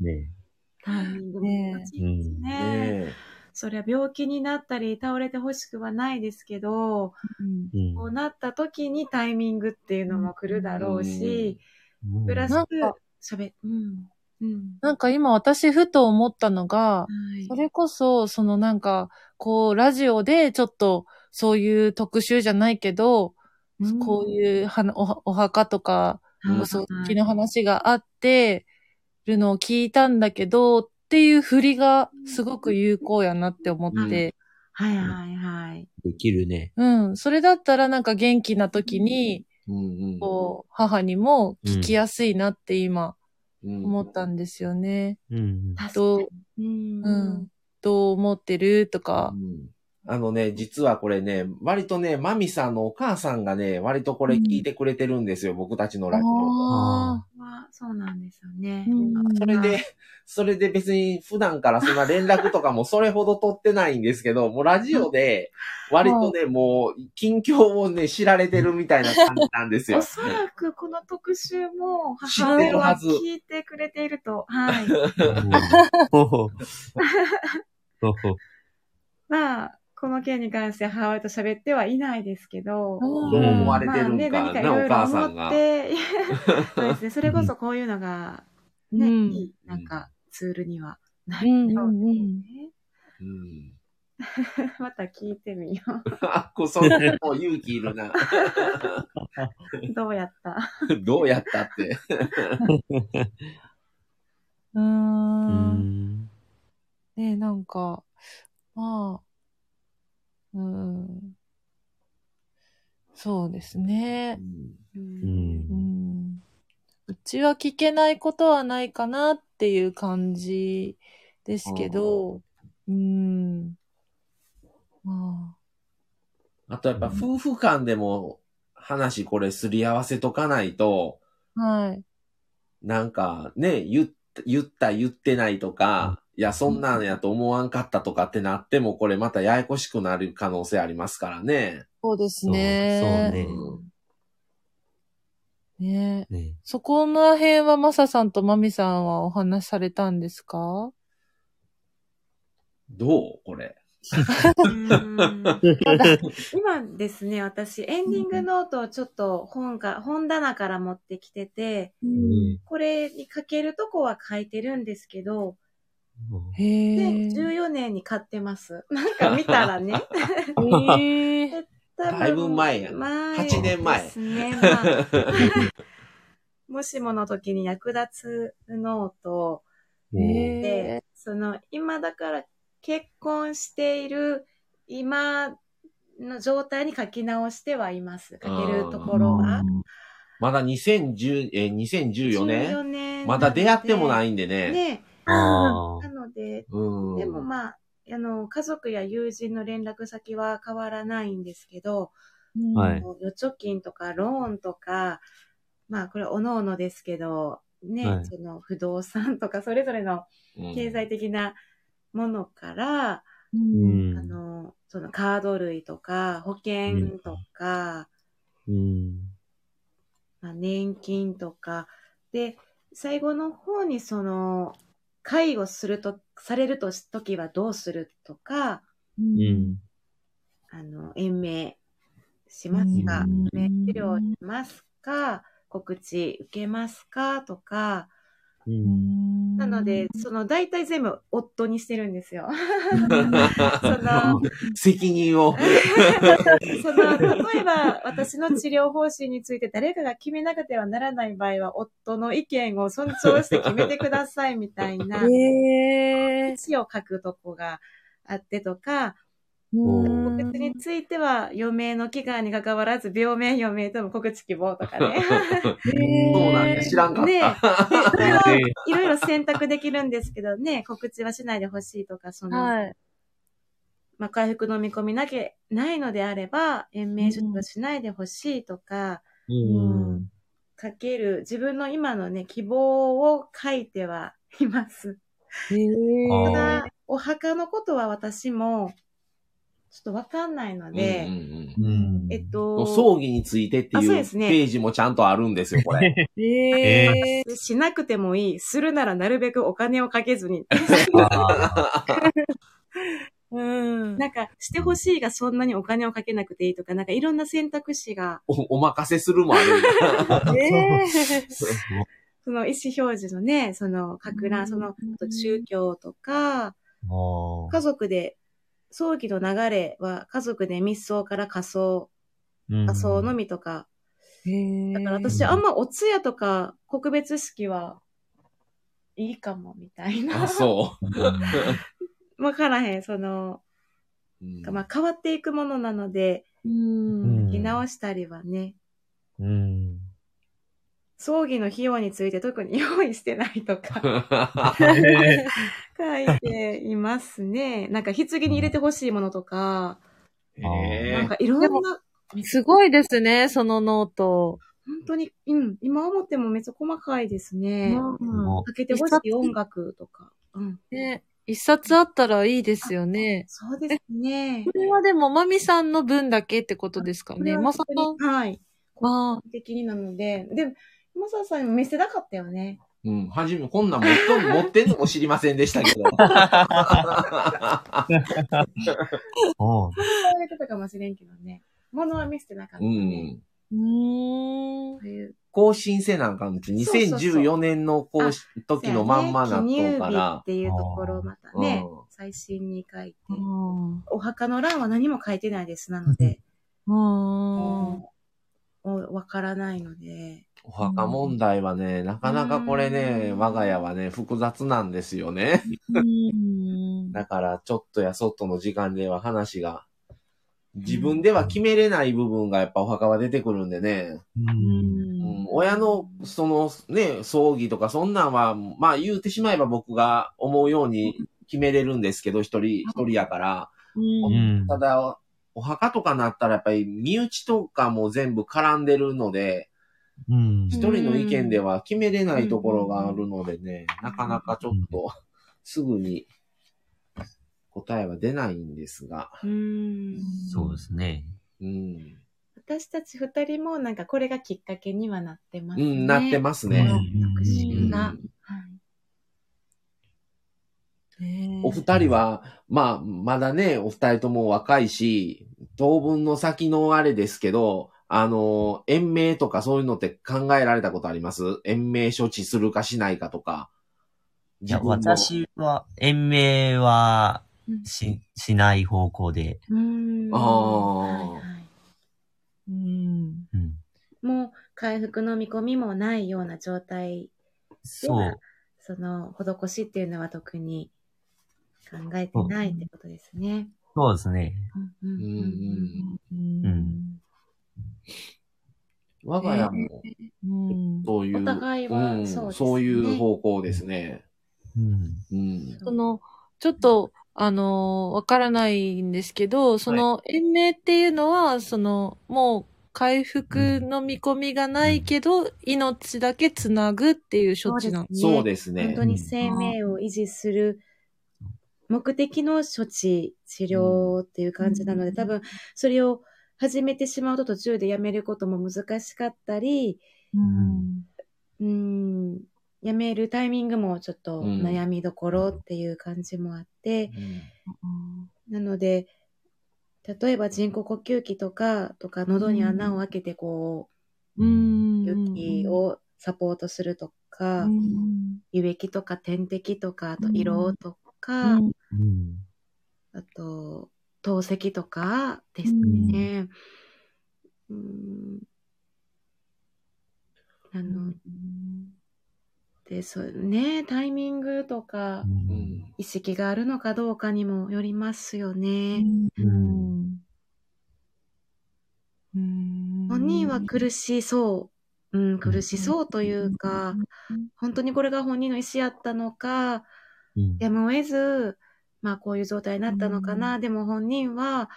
ね <laughs> タイミングも難しいですね。ねそりゃ病気になったり倒れてほしくはないですけど、うんこうなった時にタイミングっていうのも来るだろうし、プラスなんか、喋、うん。うん。なんか今私ふと思ったのが、はいそれこそ、そのなんか、こう、ラジオでちょっと、そういう特集じゃないけど、こういうはなおお墓とか、うんお葬式の話があってるのを聞いたんだけど、っていう振りがすごく有効やなって思って、はいはいはい。できるね。うん、それだったらなんか元気な時に、うんうんこう、母にも聞きやすいなって今うん思ったんですよね。うん。どう、うんうん、どう思ってるとかう。んあのね、実はこれね、割とね、マミさんのお母さんがね、割とこれ聞いてくれてるんですよ、僕たちのラジオ。あわそうなんですよね。うんそれで、それで別に普段からそんな連絡とかもそれほど取ってないんですけど、もうラジオで割とね、もう近況をね、知られてるみたいな感じなんですよお。そらくこの特集も知母親はってるはず聞いてくれていると。はい。<laughs> ほほ <laughs> ほほまあ、この件に関して母親と喋ってはいないですけど、うんどう思われてるんかまあね、何かいな、お母さんがっ。て、<laughs> そうですね、それこそこういうのが、ね、うんいい、なんか、ツールにはなるうんようんうん。ね。うん。また聞いてみよあ、こそ、もう勇気いるな。う。<laughs> どうやった？<laughs> どうやったって。うんんねなんか、まあ、うん。そうですね。ううんう。うちは聞けないことはないかなっていう感じですけど、うん。まあとやっぱ夫婦間でも話これすり合わせとかないと、あ、はい。なんかね、言った、言ってないとか、いや、そんなんやと思わんかったとかってなっても、これまたややこしくなる可能性ありますからね。そうですそうね。ねね。ね。そこら辺はマサさんとマミさんはお話しされたんですか？どう？これ。うん。今ですね、私、エンディングノートをちょっと本か、本棚から持ってきてて、これに書けるとこは書いてるんですけど、へえ。2014年に買ってます。なんか見たらね。<laughs> へえ。多分だいぶ前やな8年前ですね。まあ、もしもの時に役立つノートへでえ。、その、今だから結婚している今の状態に書き直してはいます。書けるところは。まだ2010、えー、2014 14年？年。まだ出会ってもないいんでね。ね。なので、うん。でもまあ、あの、家族や友人の連絡先は変わらないんですけど、はい。もう預貯金とかローンとか、まあこれおのおのですけど、ね、はい。その不動産とかそれぞれのうん。経済的なものから、ううん。んあの、そのカード類とか保険とか、うん。まあ、年金とか、で、最後の方にその、介護すると、されるとし、時はどうするとか、うんあの、延命しますか？うん。延命治療しますか？告知受けますか？とか、うんなので、その、大体全部夫にしてるんですよ。<laughs> <laughs> 責任を。<laughs> その、例えば、私の治療方針について誰かが決めなくてはならない場合は、夫の意見を尊重して決めてくださいみたいな、へえ。詩を書くとこがあってとか、うん告知については、余命の期間に関わらず、病名、余命とも告知希望とかね。<laughs> そうなんや。知らんかっねた。それはいろいろ選択できるんですけどね、告知はしないでほしいとか、その、はい。まあ、回復の見込みなけないのであれば、延命処置をしないでほしいとか、うん書ける、自分の今のね、希望を書いてはいます。ただ、お墓のことは私も、ちょっとわかんないので、うんうんうんうんえっと、葬儀についてっていうあそうですねページもちゃんとあるんですよ、これ。へ <laughs> え。しなくてもいい。するならなるべくお金をかけずに。あ <laughs> うん。なんか、してほしいがそんなにお金をかけなくていいとか、なんかいろんな選択肢が、おお任せするもあるんだ。<laughs> えその意思表示のね、その、格うん乱、その、あと宗教とか、ー家族で、葬儀の流れは家族で密葬から仮葬、うん仮葬のみとか。え。だから私、あんまお通夜とか告別式はいいかも、みたいな。あ、そう。<laughs> わからへん、その、うんまあ変わっていくものなので、うん。見直したりはね、うん。葬儀の費用について特に用意してないとかへ <laughs> 書いていますね。なんか棺に入れてほしいものとか、なんかいろんな、すごいですね、そのノート。う当に、うん、今思ってもめっちゃ細かいですね。もかけてほしい音楽とか。うん。ね、一冊あったらいいですよね。そうですねこ。れはでも、まみさんの分だけってことですかね。まさかはい。あ的になので、でも、まささんにも見せたかったよね。うん。はじめ、こんなん持っとん持ってんのも知りませんでしたけど。おうそうやってたかもしれんけどね。物は見せてなかったうね。ん。うーん。そういう。更新せなあかんって、そうそうそう2014年の更新時のまんまなっとからっ。ていうところをまたねうん、最新に書いて。うんお墓の欄は何も書いてないです。なので、うん。もうわからないので。お墓問題はね、なかなかこれね、うん。我が家はね、複雑なんですよね。うん。だから、ちょっとやそっとの時間では話が、自分では決めれない部分がやっぱお墓は出てくるんでね。うん。うん、親の、そのね、葬儀とかそんなんは、まあ言うてしまえば僕が思うように決めれるんですけど、一人、一人やから。うん。ただ、お墓とかなったらやっぱり身内とかも全部絡んでるので、うん一人の意見では決めれないところがあるのでね、なかなかちょっとすぐに答えは出ないんですが。うん。そうですね。うん。私たち二人もなんかこれがきっかけにはなってますね。うん、なってますね。特集が。うんはいねお二人は、まあ、まだね、お二人とも若いし、当分の先のあれですけど、あの、延命とかそういうのって考えられたことあります？延命処置するかしないかとか。いや、私は、延命はうんし、しない方向で。うん。あーはいはいうん。うん。もう回復の見込みもないような状態そう。その施しっていうのは特に考えてないってことですね。そうですね。うんうんうんうんうん我が家も、うん。そういう、お互いはうんそうですね。そういう方向ですね。うん。うん。その、ちょっと、あのーわからないんですけど、その、延命っていうのは、その、もう、回復の見込みがないけど、命だけつなぐっていう処置なんですそうですね。本当に生命を維持する目的の処置、治療っていう感じなので、うん。多分それを始めてしまうと途中でやめることも難しかったり、うん。うん、やめるタイミングもちょっとうん悩みどころっていう感じもあって、うんなので、例えば人工呼吸器とか、とか喉に穴を開けてこうん。う、息をサポートするとか、うん、輸液とか点滴とか、あとうん色とか。あと、透析とかですね。うん。あの、で、そうね、タイミングとか、うん。意識があるのかどうかにもよりますよね。うん。うん本人は苦しそう、うん、苦しそうというか、本当にこれが本人の意思やったのか、うん。やむを得ず、まあこういう状態になったのかな。でも本人は、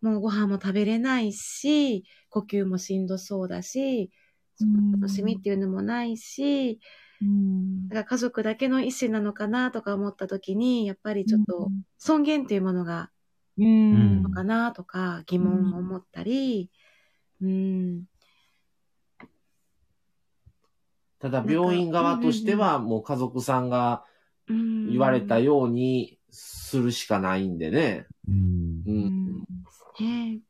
もうご飯も食べれないし、呼吸もしんどそうだし、その楽しみっていうのもないし、うん。だから家族だけの意思なのかなとか思った時に、やっぱりちょっと尊厳っていうものがうん。のかなとか疑問を持ったり、うん、ただ病院側としてはもう家族さんがうん。言われたようにするしかないんでね。うんう。ん。ね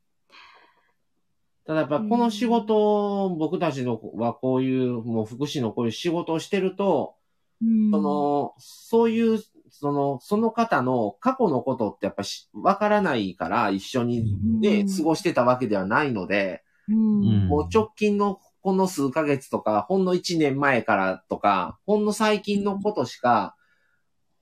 ただやっぱこの仕事、僕たちのはこういう、もう福祉のこういう仕事をしてると、うんその、そういう、その、その方の過去のことってやっぱし、わからないから一緒にね、うん過ごしてたわけではないので、うんもう直近のこの数ヶ月とか、ほんの1年前からとか、ほんの最近のことしか、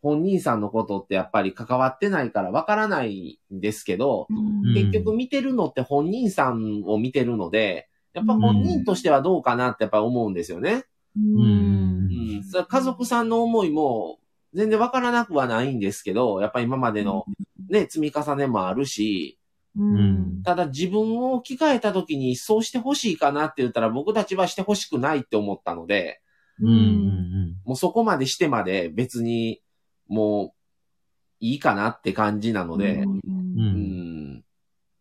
本人さんのことってやっぱり関わってないからわからないんですけど、うん結局見てるのって本人さんを見てるので、やっぱ本人としてはどうかなってやっぱ思うんですよね。うんうん。それは家族さんの思いも全然わからなくはないんですけど、やっぱり今までのね、積み重ねもあるし、うん。ただ自分を置き換えた時にそうしてほしいかなって言ったら僕たちはしてほしくないって思ったので、うんうんもうそこまでしてまで別にもういいかなって感じなので、ううん。ん、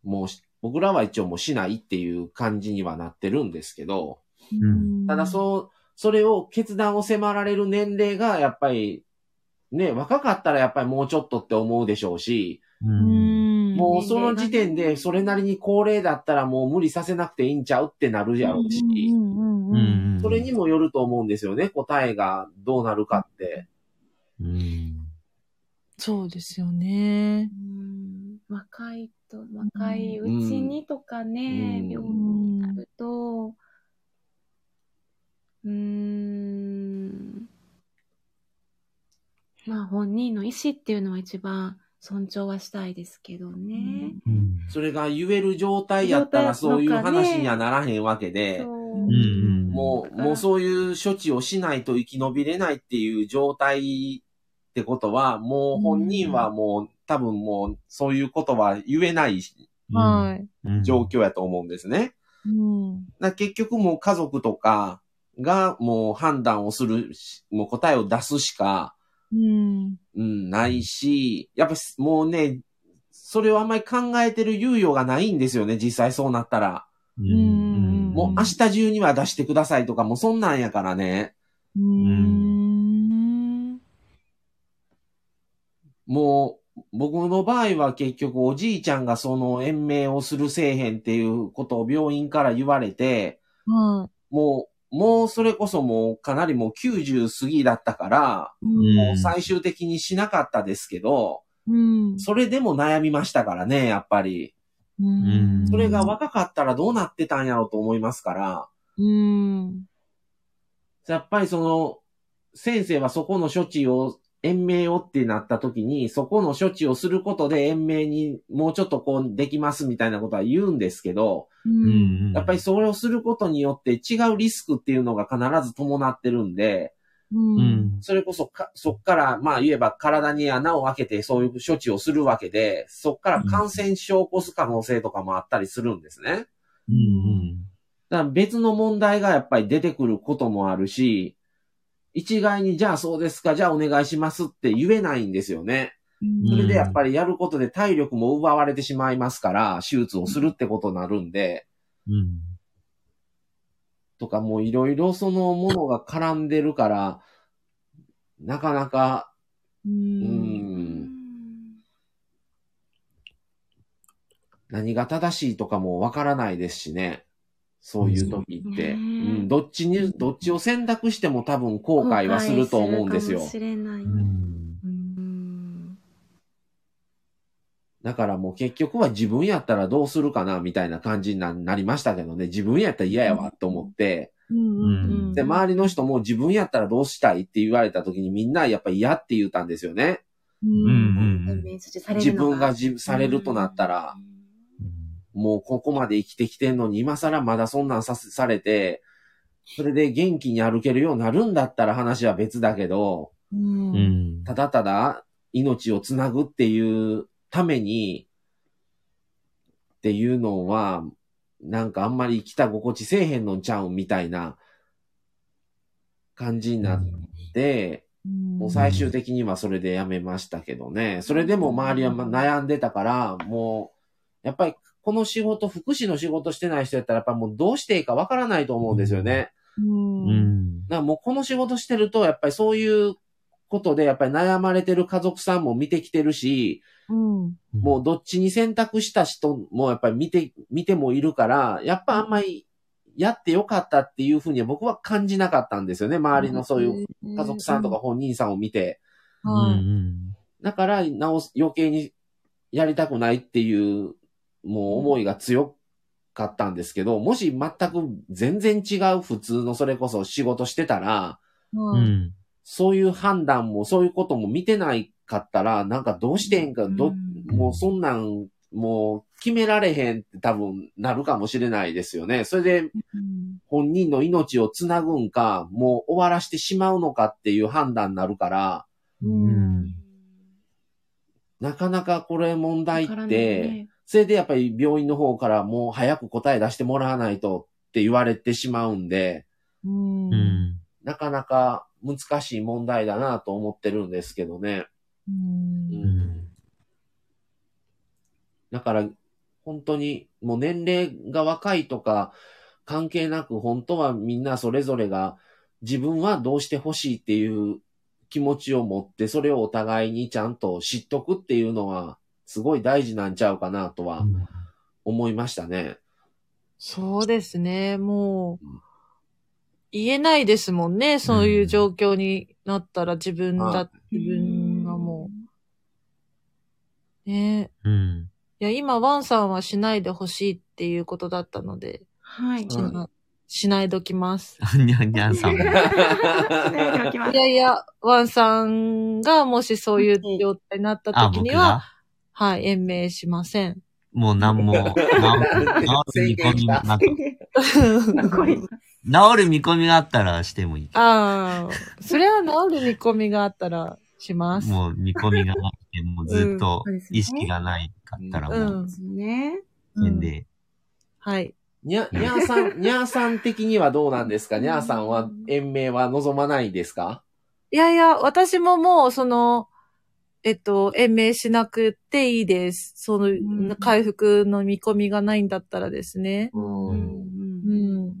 もうし僕らは一応もうしないっていう感じにはなってるんですけど、うん。ただそう、それを決断を迫られる年齢がやっぱり、ね、若かったらやっぱりもうちょっとって思うでしょうし。もうその時点でそれなりに高齢だったらもう無理させなくていいんちゃうってなるやろうし、うん。ううん。ん。それにもよると思うんですよね、答えがどうなるかって。うんそうですよね。うん。若いと、若いうちにとかね、うん。病気になると、うーん、まあ本人の意思っていうのは一番尊重はしたいですけどね。うん。それが言える状態やったらそういう話にはならへんわけで、もう、もうそういう処置をしないと生き延びれないっていう状態ってことは、もう本人はもう多分もうそういうことは言えない状況やと思うんですね。うん。だ結局もう家族とかがもう判断をするし、もう答えを出すしか、うん。うん、ないし、やっぱもうね、それをあんまり考えてる猶予がないんですよね、実際そうなったら。うんうんもう明日中には出してくださいとか、もうそんなんやからね。うん。もう、僕の場合は結局おじいちゃんがその延命をするせえへんっていうことを病院から言われて、はもう、もうそれこそもうかなりもう90過ぎだったから、い。もう最終的にしなかったですけど、うん。それでも悩みましたからね、やっぱり。うん。それが若かったらどうなってたんやろうと思いますから、うん。やっぱりその、先生はそこの処置を、延命をってなった時に、そこの処置をすることで延命にもうちょっとこうできますみたいなことは言うんですけど、うん。やっぱりそれをすることによって違うリスクっていうのが必ず伴ってるんで、う。うんんそれこそか、そっから、まあ言えば体に穴を開けてそういう処置をするわけで、そっから感染症を起こす可能性とかもあったりするんですね。うんだから別の問題がやっぱり出てくることもあるし、一概にじゃあそうですか、じゃあお願いしますって言えないんですよね。それでやっぱりやることで体力も奪われてしまいますから、手術をするってことになるんで、うんとかもういろいろそのものが絡んでるから、なかなか、う。うんん、何が正しいとかもわからないですしね。そういう時って。ううんん、どっちに、どっちを選択しても多分後悔はすると思うんですよ。するかもしれない。うんうんだからもう結局は自分やったらどうするかなみたいな感じにななりましたけどね。自分やったら嫌やわと思って。うん。で、周りの人も自分やったらどうしたいって言われた時にみんなやっぱ嫌って言ったんですよね。自分がじされるとなったら、もうここまで生きてきてんのに今更まだそんなんさせされて、それで元気に歩けるようになるんだったら話は別だけど、うん。うんただただ命をつなぐっていうために、っていうのは、なんかあんまり生きた心地せえへんのんちゃうんみたいな感じになって、もう最終的にはそれでやめましたけどね。それでも周りはま悩んでたから、もう、やっぱりこの仕事、福祉の仕事してない人やったらやっぱもうどうしていいかわからないと思うんですよね。うん。うんだからもうこの仕事してると、やっぱりそういうことでやっぱり悩まれてる家族さんも見てきてるし、うん。もうどっちに選択した人もやっぱり見て、見てもいるから、やっぱあんまりやってよかったっていうふうには僕は感じなかったんですよね。周りのそういう家族さんとか本人さんを見て。うはい。んだから、なお、余計にやりたくないっていう、もう思いが強かったんですけど、もし全く全然違う普通のそれこそ仕事してたら、うはい。んそういう判断もそういうことも見てないかったら、なんかどうしてんか、ど、もうそんなん、もう決められへんって多分なるかもしれないですよね。それでうん本人の命をつなぐんか、もう終わらしてしまうのかっていう判断になるから、うんなかなかこれ問題って、ねそれでやっぱり病院の方からもう早く答え出してもらわないとって言われてしまうんで、うんうん。なかなか難しい問題だなと思ってるんですけどね。うんうん。だから、本当にもう年齢が若いとか関係なく、本当はみんなそれぞれが自分はどうしてほしいっていう気持ちを持って、それをお互いにちゃんと知っとくっていうのは、すごい大事なんちゃうかなとは思いましたね。そうですね。もう、言えないですもんね。そういう状況になったら自分はだ、自分がもう。ねうん。いや、今、ワンさんはしないでほしいっていうことだったので、はい。しない、しないどきます。にゃんにゃんさんも。しないでおきます <laughs> <laughs> いやいや、ワンさんがもしそういう状態になったあ、時には、はい、延命しません。もう何も、<laughs> 治る治る見込みがなく、残ります。治る見込みがあったらしてもいい。ああ、それは治る見込みがあったらします。もう見込みがなくて、もうずっと意識がないかったらう。もうんですね。うん。はい。にゃ、にゃーさん、にゃーさん的にはどうなんですか？にゃーさんは延命は望まないですか？いやいや、私ももう、その、えっと、延命しなくていいです。その、ん回復の見込みがないんだったらですね。う。うんん。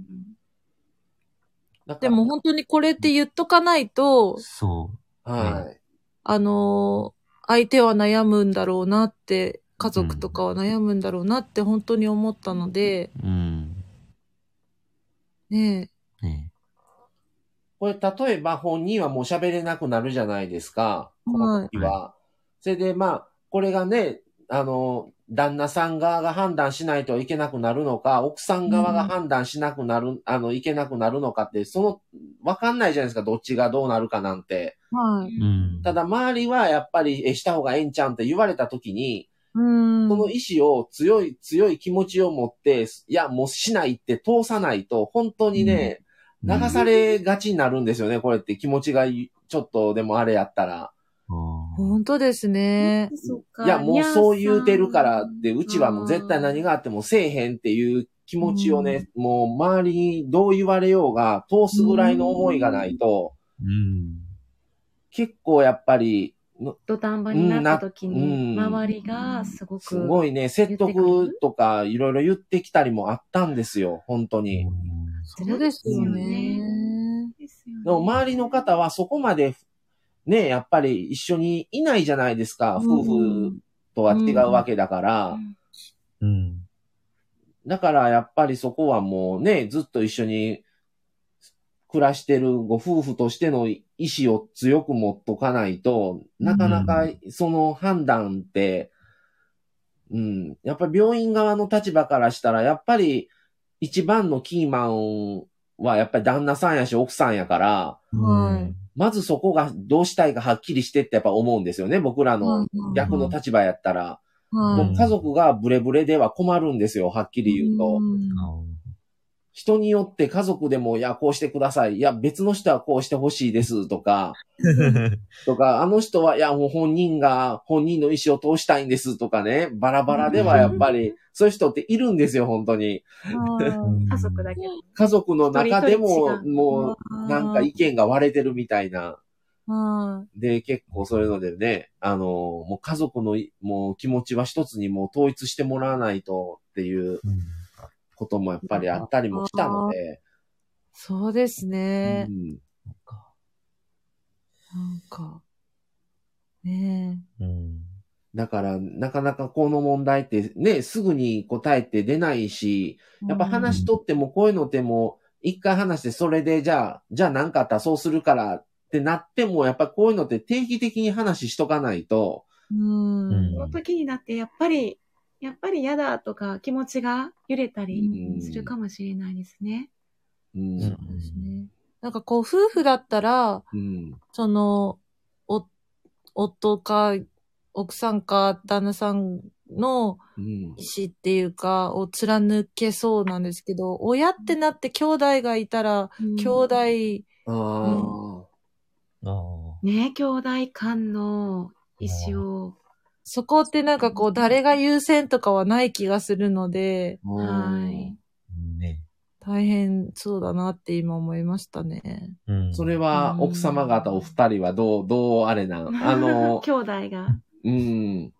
なんかでも本当にこれって言っとかないと、そはい。あのー相手は悩むんだろうなって、家族とかは悩むんだろうなって本当に思ったので、う。うん。ねねこれ、例えば本人はもう喋れなくなるじゃないですか。この時は。それで、まあ、これがね、あの、旦那さん側が判断しないといけなくなるのか、奥さん側が判断しなくなる、あの、いけなくなるのかって、その、わかんないじゃないですか、どっちがどうなるかなんて。はい。うん。ただ、周りはやっぱり、え、した方がええんちゃうんって言われた時に、うん。その意志を強い、強い気持ちを持って、いや、もうしないって通さないと、本当にね、うん流されがちになるんですよね、これって気持ちがちょっとでもあれやったら。本当ですね。いや、もうそう言うてるからって、うちはもう絶対何があってもせえへんっていう気持ちをね、もう周りにどう言われようが通すぐらいの思いがないと、うん。結構やっぱり、の土壇場になった時に、周りがすごく。すごいね、説得とかいろいろ言ってきたりもあったんですよ、本当に。そうですよね。ですよね。でも周りの方はそこまで、ね、やっぱり一緒にいないじゃないですか、夫婦とは違うわけだから。うん。だからやっぱりそこはもうね、ずっと一緒に暮らしてるご夫婦としての意志を強く持っとかないと、なかなかその判断って、うん、やっぱり病院側の立場からしたら、やっぱり一番のキーマンはやっぱり旦那さんやし奥さんやから、はいまずそこがどうしたいかはっきりしてってやっぱ思うんですよね、僕らの逆の立場やったら。はい。もう家族がブレブレでは困るんですよ、はっきり言うと。人によって家族でも、いや、こうしてください。いや、別の人はこうしてほしいですとか、<laughs> とか、あの人は、いや、もう本人が本人の意思を通したいんですとかね、バラバラではやっぱり、そういう人っているんですよ、本当に。家族だけ。家族の中でも、もう、なんか意見が割れてるみたいな。はで、結構そういうのでね、あの、もう家族のいもう気持ちは一つにもう統一してもらわないとっていうこともやっぱりあったりもしたので、そうですねう。んなんか、ねうん。だから、なかなかこの問題ってね、すぐに答えって出ないし、え。やっぱ話しとってもこういうのってもう、一回話してそれでじゃあ、じゃあ何かあったらそうするからってなっても、やっぱこういうのって定期的に話しとかないと、うん。うんその時になって、やっぱり、やっぱり嫌だとか気持ちが揺れたりするかもしれないですね。うん。そうですね。なんかこう、夫婦だったら、うん。その、お、夫か、奥さんか、旦那さんのうん意。思っていうか、を貫けそうなんですけど、親ってなって兄弟がいたら、兄弟、ああ。あね、兄弟間の意思をそこってなんかこう、誰が優先とかはない気がするので、はい。ね。大変そうだなって今思いましたね。うん。それは、奥様方お二人はどう、どうあれなん？<laughs> あの、兄弟が。うん。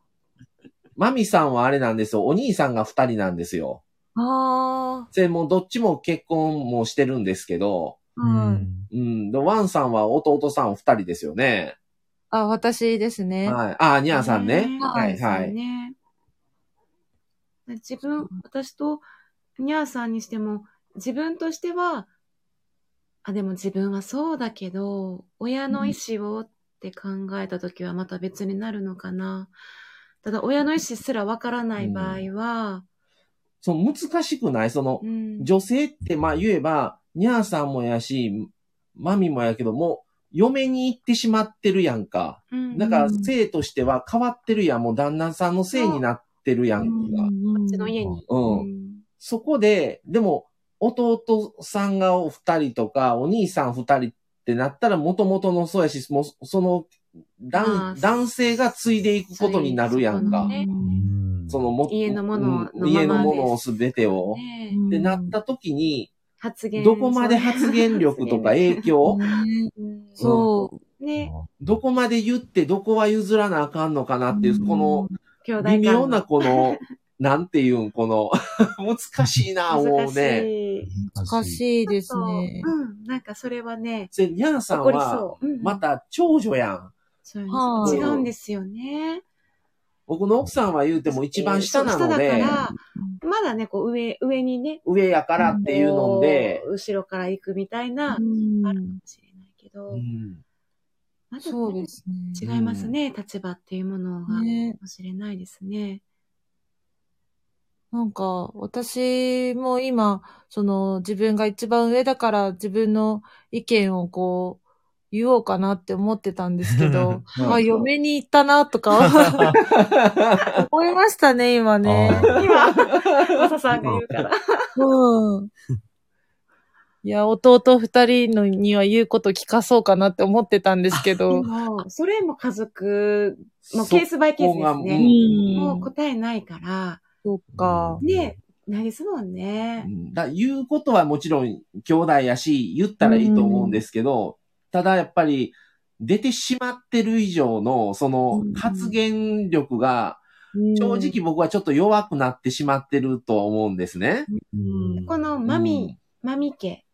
マミさんはあれなんですよ。お兄さんが二人なんですよ。あで、もうどっちも結婚もしてるんですけど、あ、うはい。ん。うん。で、ワンさんは弟さん二人ですよね。あ、私ですね。はい。ああ、ニャーさんね。ねはい、はい。ね自分、私とニャーさんにしても、自分としては、あ、でも自分はそうだけど、親の意思をって考えたときはまた別になるのかな。ただ、親の意思すらわからない場合は、その難しくない？その、うん女性ってまあ言えば、ニャーさんもやし、マミもやけども、嫁に行ってしまってるやんか。うんだから、性としては変わってるやん。もう旦那さんの性になってるやんか。ここっちの家に。うんうんそこで、でも、弟さんがお二人とか、お兄さん二人ってなったら、元々のそうやし、もう、その、まあ男、男性が継いでいくことになるやんか。ねうんそのも、家のもののままうん家のものをですすべてを。ねってなった時に、発言。どこまで発言力とか影響、そう。ね、どこまで言ってどこは譲らなあかんのかなっていう、この微妙なこの、<laughs> なんていうん、この、<laughs> 難しいな、もう難しね。い。難しいですね。うん。なんかそれはね、で、ニャンさんは、また長女やん。そういうはあの違うんですよね。僕の奥さんは言うても一番下なので、そう下だから、まだね、こう上、上にね、上やからっていうので、後ろから行くみたいな、うんあるかもしれないけど、うんまだねそうですね。違いますね、立場っていうものが、ねかもしれないですね。なんか、私も今、その自分が一番上だから自分の意見をこう、言おうかなって思ってたんですけど、<laughs> うんあ、嫁に行ったなとか <laughs> 思いましたね、今ね。あ今、マサさんが言うから。うん。いや、弟二人のには言うこと聞かそうかなって思ってたんですけでど。も、それも家族、もうケースバイケースですね。うんもう答えないから、そっか。ね、ないですもんねう。んだ言うことはもちろん兄弟やし、言ったらいいと思うんですけど、ただやっぱり出てしまってる以上の、そのうん。発言力が、うん。正直僕はちょっと弱くなってしまってるとは思うんですね。うん。このマミ、マミ家、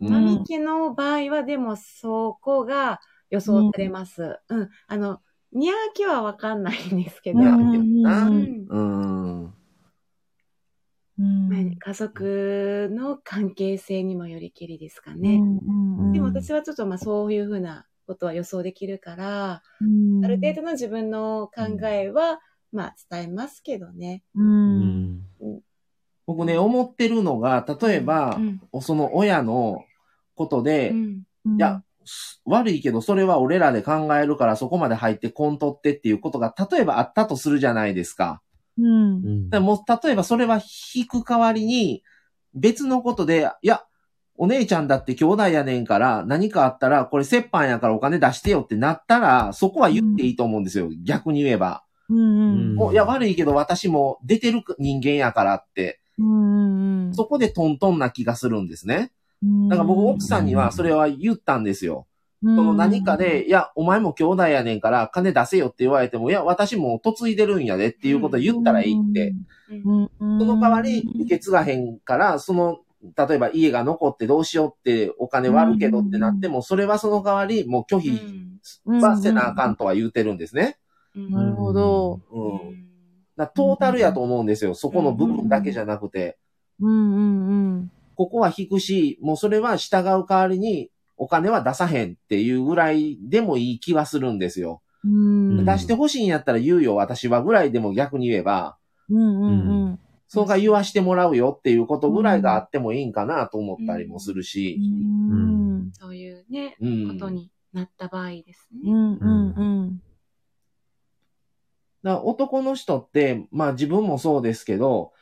うん、マミ家の場合はでもそこが予想されます。うん。あの、ニャー家はわかんないんですけど、いやうん。なうんうん。家族の関係性にもよりきりですかうね。んうんうんでも私はちょっとまあそういうふうなことは予想できるから、うんある程度の自分の考えは、まあ伝えますけどね。う。うんん。僕ね、思ってるのが、例えばう、ん。その親のことで、うん。いや、悪いけど、それは俺らで考えるからそこまで入ってこんとってっていうことが、例えばあったとするじゃないですか。うん。うんでもう、例えばそれは引く代わりに、別のことで、いや、お姉ちゃんだって兄弟やねんから、何かあったら、これ折半やからお金出してよってなったら、そこは言っていいと思うんですよ。逆に言えば。うんうん。もういや、悪いけど私も出てる人間やからって、うんうん。そこでトントンな気がするんですね。うんだから僕、奥さんにはそれは言ったんですよ。そその何かで、いや、お前も兄弟やねんから金出せよって言われても、いや、私も嫁いでるんやでっていうことを言ったらいいって。。その代わり、受け継がへんから、その、例えば家が残ってどうしようってお金割るけどってなっても、それはその代わり、もう拒否はせなあかんとは言うてるんですね。うんなるほど。うん。トータルやと思うんですよ。そこの部分だけじゃなくて。うんうんうん。ここは引くし、もうそれは従う代わりにお金は出さへんっていうぐらいでもいい気はするんですよ。うん。出してほしいんやったら言うよ、私はぐらいでも逆に言えば、うんうんうん。そうが言わしてもらうよっていうことぐらいがあってもいいんかなと思ったりもするし。うんそういうね、うん。ことになった場合ですね。うんうんうん。男の人って、まあ自分もそうですけど、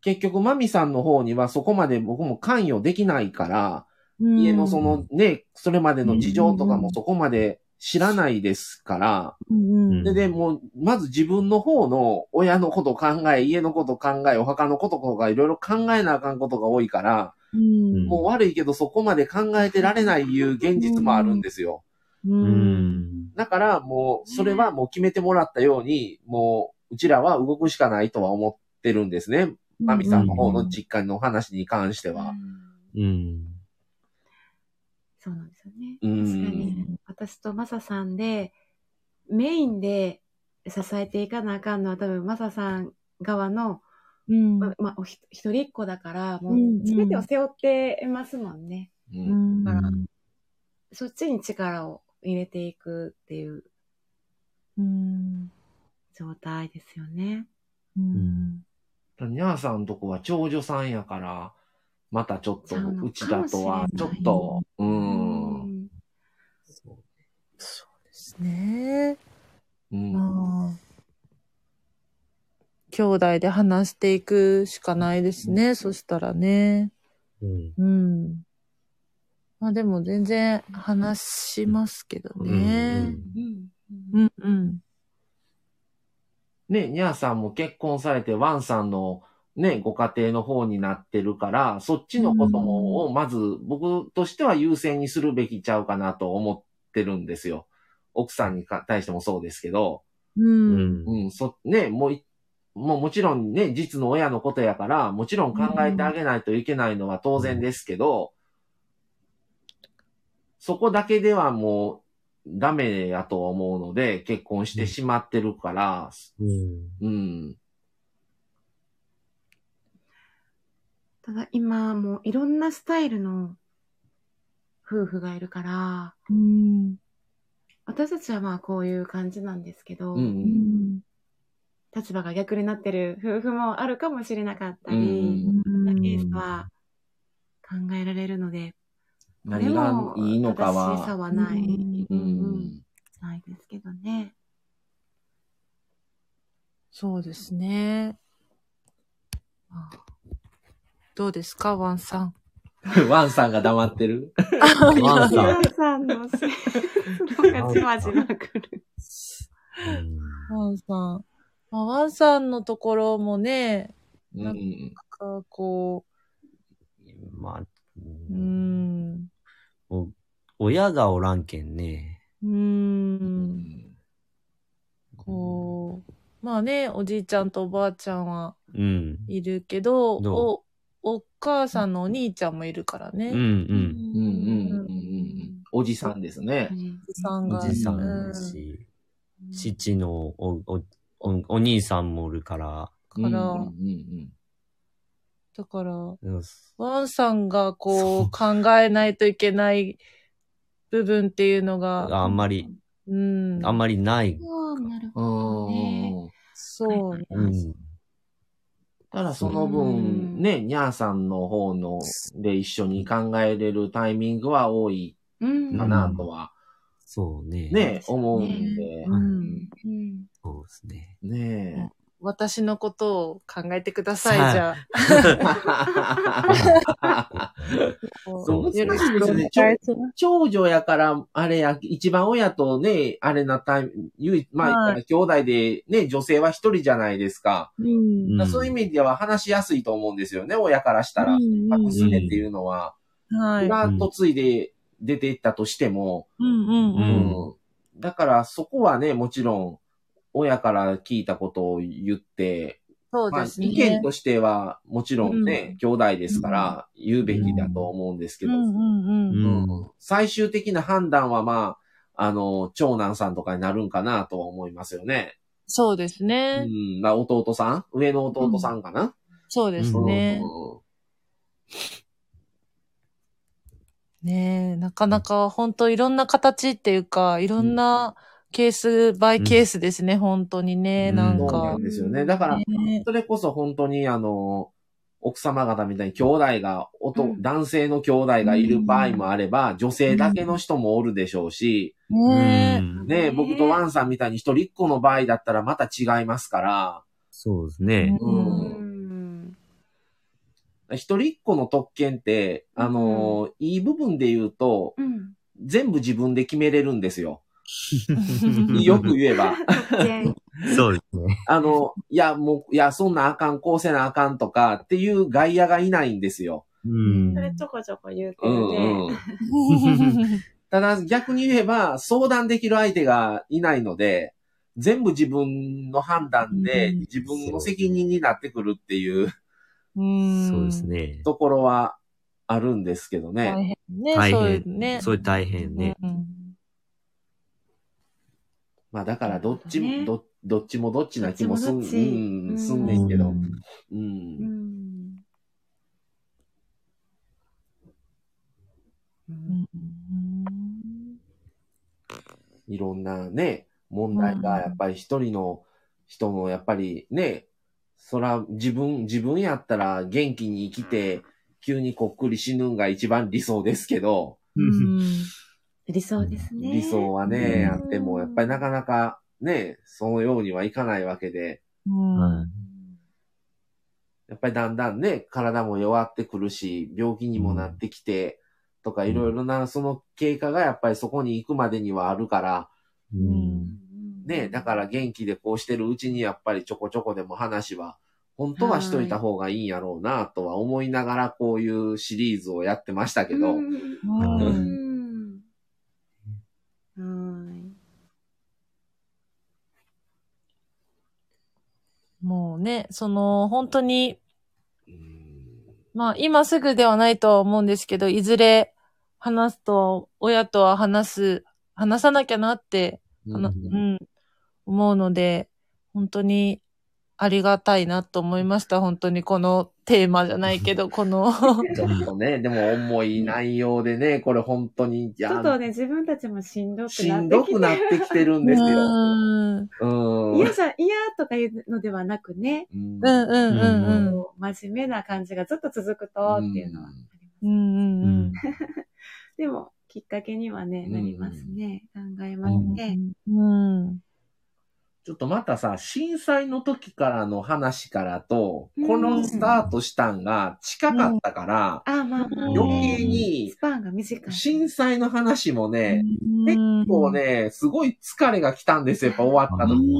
結局マミさんの方にはそこまで僕も関与できないから、家のそのね、それまでの事情とかもそこまで知らないですから、うんで、で、もう、まず自分の方の親のこと考え、家のこと考え、お墓のこととかいろいろ考えなあかんことが多いから、うん。もう悪いけどそこまで考えてられないいう現実もあるんですよ。だからもう、それはもう決めてもらったように、もう、うちらは動くしかないとは思ってるんですね。マミさんの方の実家の話に関しては。うん。そうなんですよね。うん。確かに、私とマサさんで、メインで支えていかなあかんのは多分マサさん側の、うん。ままあ、おひ一人っ子だから、もう全てを背負ってますもんね。ううん。んそっちに力を入れていくっていううん。状態ですよね。うん。ニャーさんとこは長女さんやから、またちょっとうのうちだとはちょっと、う。うんそうそうですね。うん。まあ兄弟で話していくしかないですね。そしたらね。うん。うん。まあでも全然話しますけどね。うんうんうん。ね、ニャーさんも結婚されてワンさんのね、ご家庭の方になってるから、そっちのこともをまず僕としては優先にするべきちゃうかなと思ってるんですよ。奥さんにか対してもそうですけど、う。うんん。うん、そ、ね、もうい、もうもちろんね、実の親のことやから、もちろん考えてあげないといけないのは当然ですけど、そこだけではもうダメやと思うので、結婚してしまってるから、うん。うん。ただ今もういろんなスタイルの夫婦がいるから、うん。私たちはまあこういう感じなんですけど、うんうん。立場が逆になってる夫婦もあるかもしれなかったうり、んなケースは考えられるので、何がもいいのか正しさは。はない、うんううんうんん。ないですけどね。そうですね。まあどうですか、ワンさん。<laughs> ワンさんが黙ってる？ワンさん。皆さんのせいがじわじわくる。ワンさん。まあ、ワンさんのところもね、うなんん。かこまあ、う、ん、お親がおらんけんね。うーん、こう、まあね、おじいちゃんとおばあちゃんはうん。いるけど、どお、お母さんのお兄ちゃんもいるからね。うんうん。うんうんうんうん。おじさんですね。おじさんおが。じさうんんし、父のお、お、お、お兄さんもおるから、からうんうんだから、うんワンさんがこそうう考えないといけない部分っていうのが、あんまり、うん。あんまりない。そうなるうほどね。ん。そう。うん。ただその分、ね、ニャーさんの方ので一緒に考えれるタイミングは多いうん。かなとは、そうね。ね、思うんで。うん。うん。そうですね。ね私のことを考えてください、はいじゃあ。<laughs> そうよろしくお願いします。長女やから、あれや、一番親とね、あれなタイム、まあ、はい兄弟でね、女性は一人じゃないですか。うんそういう意味では話しやすいと思うんですよね、親からしたら。まあ娘っていうのは、はい。が嫁いで出ていったとしても、うんうんうん。うんだからそこはね、もちろん、親から聞いたことを言って、まあそうですね。意見としては、もちろんね、兄弟ですから、言うべきだと思うんですけど、うんうんうん。うん最終的な判断はまあ、あの、長男さんとかになるんかなとは思いますよね。そうですうね。ん、まあ弟さん？上の弟さんかな、そうですね。うんねえ、なかなか本当いろんな形っていうか、いろんなケースバイケースですね、本当にね、うんなんかそうなん。ですよね。だから、ねそれこそ本当にあの、奥様方みたいに兄弟が、おとうん男性の兄弟がいる場合もあれば、女性だけの人もおるでしょうし、ねえ、うんね僕とワンさんみたいに一人っ子の場合だったらまた違いますから、そうですね。ううんん。一人っ子の特権って、あの、いい部分で言うと、うん。全部自分で決めれるんですよ。<laughs> よく言えば。そうですね。あの、いや、もう、いや、そんなあかん、こうせなあかんとかっていう外野がいないんですよ。うんそ。れちょこちょこ言うてうるんね。うん。ただ逆に言えば、相談できる相手がいないので、全部自分の判断でうん自分の責任になってくるっていううんそうです。ね。ところはあるんですけどね。大変ね。大そう変。ね。それ大変ね。うんまあだからどっちも、ねどどっちもどっちな気もすん、うん、うん。すんねんけど。うん。うん。うん。うんいろんなね、問題がやっぱり一人の人のやっぱりね、そら自分、自分やったら元気に生きて、急にこっくり死ぬんが一番理想ですけど、うん理想ですね。理想はね、うん。あっても、やっぱりなかなかね、そのようにはいかないわけで、うん。はい。やっぱりだんだんね、体も弱ってくるし、病気にもなってきて、とかいろいろな、その経過がやっぱりそこに行くまでにはあるから、ううん。ん。ね、だから元気でこうしてるうちにやっぱりちょこちょこでも話は、本当はしといた方がいいんやろうなとは思いながらこういうシリーズをやってましたけど、うんうんうんはい。もうね、その、本当に、うん。まあ今すぐではないとは思うんですけど、いずれ話すと、親とは話す、話さなきゃなって、ううんん、思うので、本当にありがたいなと思いました。本当にこのテーマじゃないけど、この、<laughs> ちょっとね、でも重い内容でね、これ本当に、ちょっとね、自分たちもしんどくなってきて。しんどくなってきてるんですよ。うんうん。嫌じゃ、嫌とかいうのではなくね、うんうんうんうん真面目な感じがずっと続くとっていうのはあります。うんうんうん。<laughs> でも、きっかけにはね、うんなりますね。考えますね。うん。ちょっとまたさ、震災の時からの話からと、うんこのスタートしたんが近かったから、あ、まあまあ、余ね。計にスパンが短い。震災の話もね、結結構。ね、すごい疲れが来たんですよ、やっぱ終わったう時。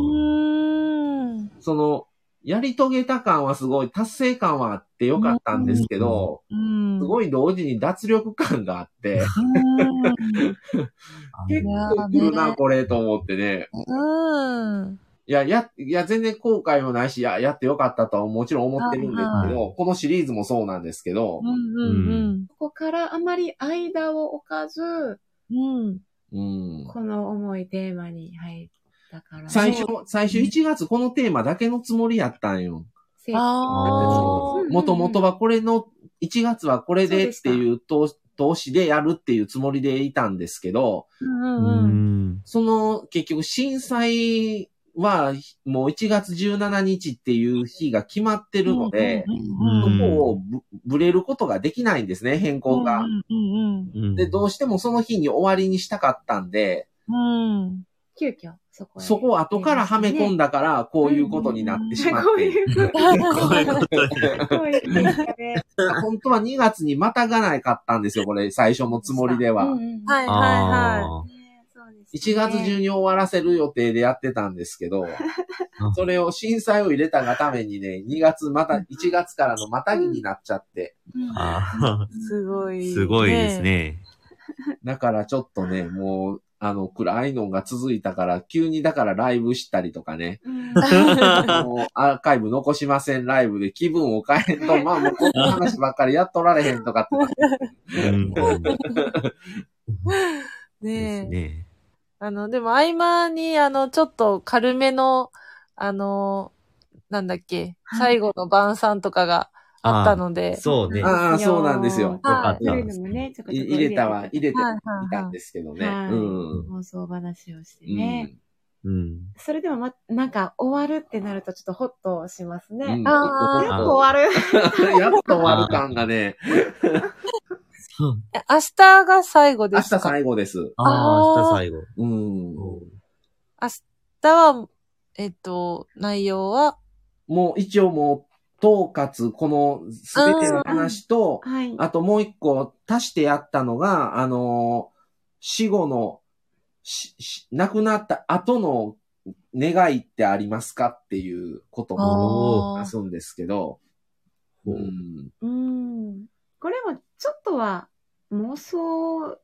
ん。その、やり遂げた感はすごい、達成感はあってよかったんですけど、うん。すごい同時に脱力感があって、<laughs> 結構来るな、これ、と思ってね。うん。いや、や、いや、全然後悔もないし、いや、やってよかったとはもちろん思ってるんですけど、このシリーズもそうなんですけどう、んうんここからあまり間を置かず、うん。うん。この重いテーマに入ったから。最初、最初1月このテーマだけのつもりやったんよ。もともとはこれの、1月はこれでっていう投投資でやるっていうつもりでいたんですけど、うんううん。ん。その結局震災はもう1月17日っていう日が決まってるので、そうんこをぶぶれることができないんですね、変更が。で、どうしてもその日に終わりにしたかったんで。急遽、そこへそこを後からはめ込んだから、こういうことになってしまって。本当は2月にまたがないかったんですよ、これ、最初のつもりでは。はいはあねそうですね1月中に終わらせる予定でやってたんですけど、<laughs> それを震災を入れたがためにね、2月また、1月からのまたぎになっちゃって。すごーい。すごいです。ね。だからちょっとね、もう、あの、暗いのが続いたから、急にだからライブしたりとかね、うんもうアーカイブ残しませんライブで気分を変えんと、まあもうこんな話ばっかりやっとられへんとかって。ね <laughs> え。すね。あの、でも合間に、あの、ちょっと軽めの、あの、なんだっけ、最後の晩餐とかがあったので。そうね。ああ、そうなんですよ。はい。よかった入れたわ、入れてたんですけどね。妄想話をしてうね。ん。うん。それでもま、なんか終わるってなるとちょっとホッとしますね。うんあーやっと終わる。<laughs> やっと終わる感がね、<laughs> え明日が最後明日ですか？最後です。ああ、明日最後。うん。明日は、えっと、内容は、もう一応もう、統括、このすべての話と、はい。あともう一個足してやったのが、あのー死後の、し、し、亡くなった後の願いってありますかっていうこともあ出すんですけど、ほううん、うん。これもちょっとは妄想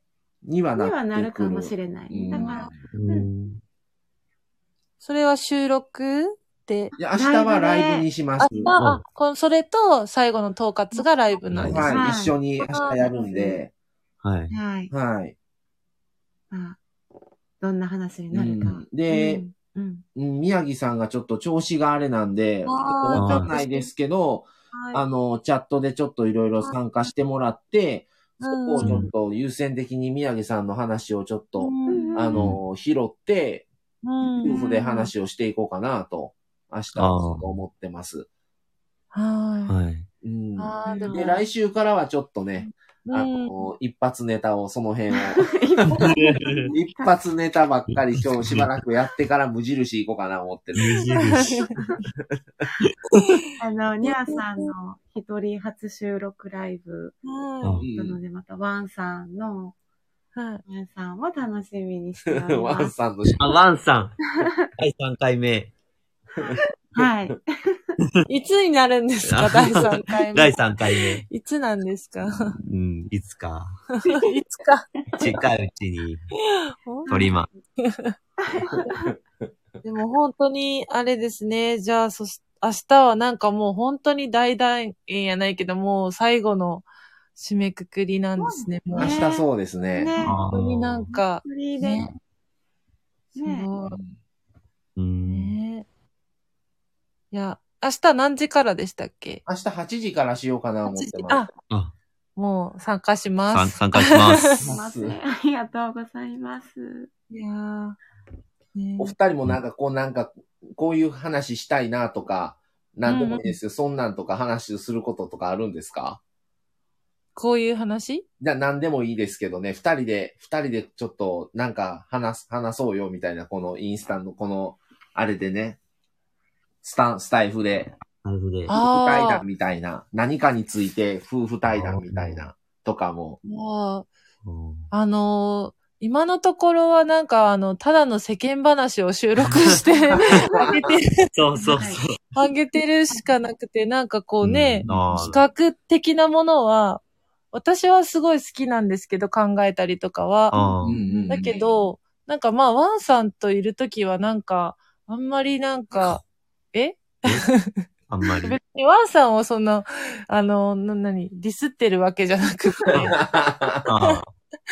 にはなる。にはなるかもしれない。うんだから、うん。それは収録？で、いや、明日はライブにします。明日、あ、このそれと最後の統括がライブなんですね。はい、はい一緒に明日やるんで、はい。はい。はい。まあ、どんな話になるか。うんで、うん、うん。うん宮城さんがちょっと調子があれなんで、わかんないですけど、あの、チャットでちょっといろいろ参加してもらって、そこをちょっと優先的に宮城さんの話をちょっと、うんあの、拾って、うん。夫婦で話をしていこうかなと、明日は思ってます。ははい。うんで来週からはちょっとね、あうんの、一発ネタを、その辺を、<laughs> 一発ネタばっかり今日しばらくやってから無印行こうかな思ってる。無印。<laughs> あの、ニャーさんの一人初収録ライブはなので、またワンさんの、い。はい。ワンさんを楽しみにしておりワます。ンさんのあ、ワンさん。第3回目。はい。<laughs> いつになるんですか？第3回目。第3回目。いつなんですか？うん、いつか。いつか。近いうちに撮りま。<laughs> でも本当に、あれですね。じゃあ、そし、明日はなんかもう本当に大団円やないけど、もう最後の締めくくりなんですね。もう明日そうですね。本当になんか、フリーで。ねすねごい。うん。ねいや、明日何時からでしたっけ？明日8時からしようかな思ってます。あ、あ、もう参加しま参す。<laughs> 参加します。ありがとうございます。いやーねお二人もなんかこうなんか、こういう話したいなとか、なんでもいいですよ。そんなんとか話することとかあるんですか？こういう話？じゃあ何でもいいですけどね、二人で、二人でちょっとなんか話す、話そうよみたいな、このインスタのこの、あれでね、スタン、スタイフで、なるほど。ああ対談みたいな、何かについて夫婦対談みたいな、とかも。もう、うんあのー今のところはなんかあの、ただの世間話を収録して、<laughs> あげてる、そうそうそう。あげてるしかなくて、なんかこうね、うんあー企画的なものは、私はすごい好きなんですけど、考えたりとかは。だけど、なんかまあ、ワンさんといるときはなんか、あんまりなんか、え？あんまり。別にワンさんをそんな、あの、な、なに、ディスってるわけじゃなくて、あ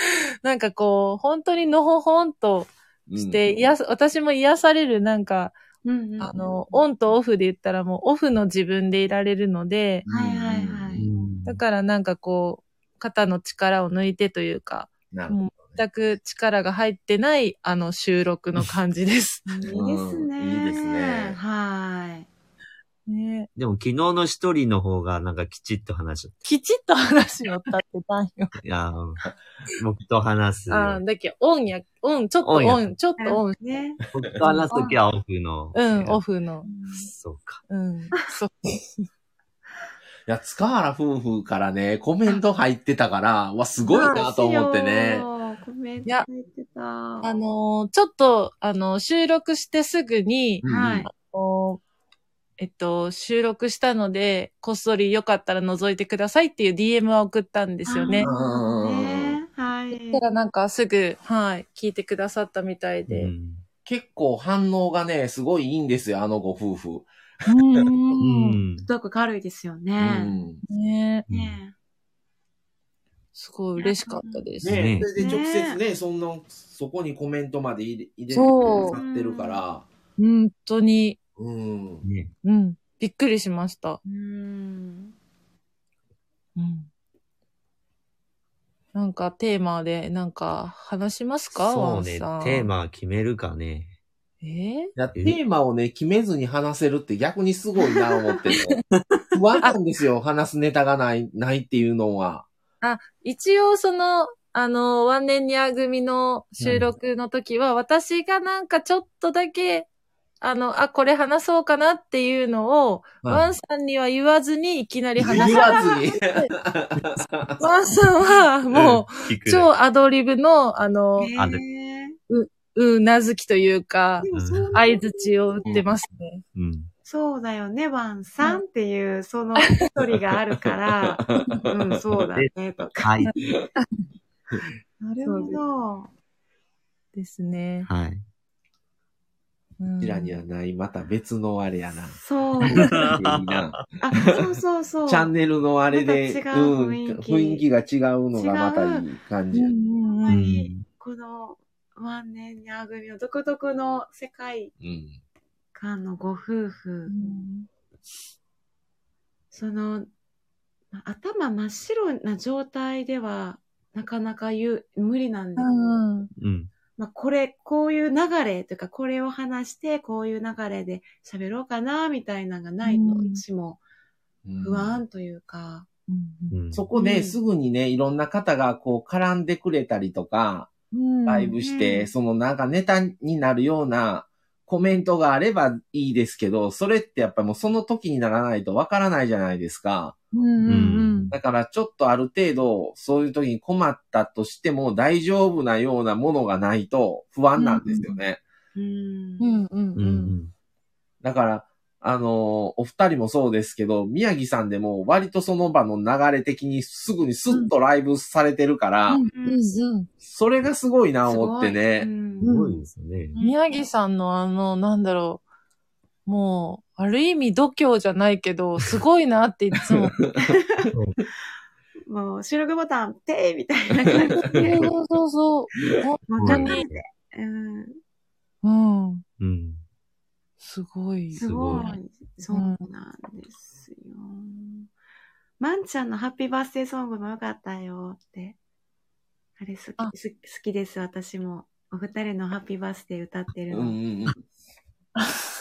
<laughs> なんかこう、本当にのほほんとして、癒さ、私も癒されるなんか、うんうん。あの、オンとオフで言ったらもうオフの自分でいられるので、はいはいはい。ーだからなんかこう、肩の力を抜いてというか、なるほど全く力が入ってない、あの、収録の感じです。<laughs> いいですね。うんいいですねはい。ねでも昨日の一人の方がなんかきちっと話しきちっと話を立ってたんよ。いやー、僕と話す。ああ、だっけ、オンや、オン、ちょっとオンやオン、ちょっとオン。ね。僕と話すときはオフの。うん、オフの。そうか。うん。そう。いや、塚原夫婦からね、コメント入ってたから、わ、すごいなと思ってね。コメントいや入ってた。あのーちょっと、あの、収録してすぐに、うんはい。えっと、収録したので、こっそりよかったら覗いてくださいっていう DM は送ったんですよね。ねはい。そしたらなんかすぐ、はい、聞いてくださったみたいで。うん結構反応がね、すごいいいんですよ、あのご夫婦。うん。うん。すごく軽いですようね。ん。ねねすごい嬉しかったです。ねねそれで直接ね、そんな、そこにコメントまで入れ入れてくそうださってるから、本当に、うん。ね。うん、びっくりしました。うん。うん。なんかテーマでなんか話しますかそうね。テーマ決めるかね。え？ーいやテーマをね、決めずに話せるって逆にすごいな思ってね。<laughs> 不安なんですよ、話すネタがない、ないっていうのは。一応その、あの、ワンネンニア組の収録の時は、私がなんかちょっとだけ、あの、あ、これ話そうかなっていうのを、ワンさんには言わずにいきなり話す。言わずに。ワンさんはもう、聞くね超アドリブの、あの、あでねうなずきというか、う相づちを打ってますね。うん。そうだよね、ワンさんっていう、その一人があるから、<laughs> うん、そうだね、とか。はい。なるほど。ですね。はい。うんこちらにはない、また別のあれやな。そう。<laughs> いいな。あ、そうそうそう。チャンネルのあれで、また違ううん、雰囲気雰囲気が違うのがまたいい感じ。ほんまうに、ん。この万年にあぐみの独特の世界うん。観のご夫婦、その、ま頭真っ白な状態では、なかなか言う、無理なんで。すよ。うん。うん。まあ、これ、こういう流れというか、これを話して、こういう流れで喋ろうかな、みたいなのがないと、うん。私もうん。不安というか、うん。そこでうん。すぐにね、いろんな方がこう絡んでくれたりとか、ライブして、うん。そのなんかネタになるようなコメントがあればいいですけど、それってやっぱりもうその時にならないとわからないじゃないですか。うんうんだからちょっとある程度、そういう時に困ったとしても大丈夫なようなものがないと不安なんですよね。うんうんうんううんん。だから、あのお二人もそうですけど、宮城さんでも割とその場の流れ的にすぐにスッとライブされてるから、うんうんそれがすごいな思ってね。うんすごいですね。宮城さんのあの、なんだろう。もう、ある意味度胸じゃないけど、すごいなっていつも。<laughs> もう、収録ボタン、ペーみたいな感じで。そうそうそう。もううん簡単で。うん。うん。うん。すごい。すごい。そうなんですよ。まんちゃんのハッピーバースデーソングもよかったよって。あれ好き、好きです、私も。お二人のハッピーバースデー歌ってるの。うんうんうん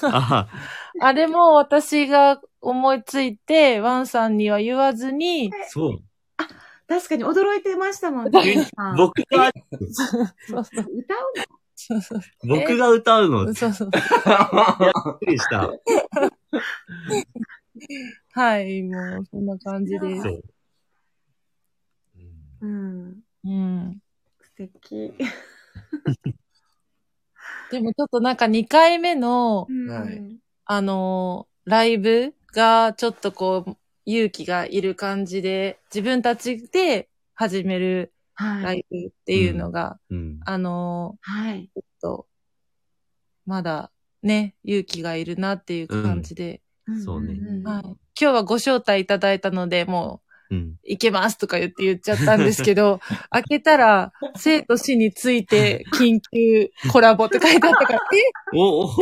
あ <laughs> あれも私が思いついて、ワンさんには言わずに、そう。確かに驚いてましたもんね。僕が、<laughs> そうそう歌うそうそう。僕が歌うの、びっそうそう。くりした。はい、もう、そんな感じです。そう。ん。うん。素敵。<laughs> でもちょっとなんか2回目の、はいうんあのーライブがちょっとこう、勇気がいる感じで、自分たちで始めるはい。ライブっていうのが、うん。あのはい。ーちょっと、まだね、勇気がいるなっていう感じで、そうねんんんはい。今日はご招待いただいたので、もう、うん。いけますとか言って言っちゃったんですけど、<laughs> 開けたら、生と死について緊急コラボって書いてあったから、えおおっ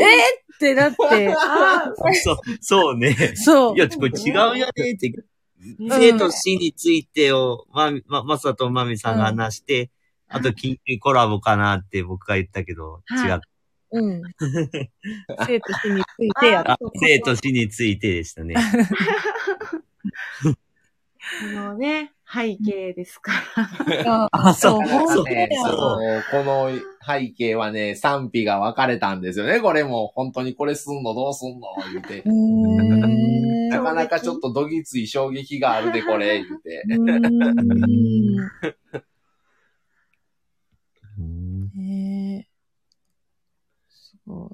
てなって、あそう、そうね。そうい。や、これ違うよねって。生と死についてを、ま、ま、まさとまみさんが話して、あと緊急コラボかなって僕が言ったけど、はい違った。うん。<laughs> 生と死についてやっあ、生と死についてでしたね。このね、背景ですから。<laughs> た。あそう本当ね。そうこの背景はね、賛否が分かれたんですよね。これも、本当にこれすんのどうすんの言うてう。ーん。なかなかちょっとどぎつい衝撃があるで、これ、言うて。<laughs> い。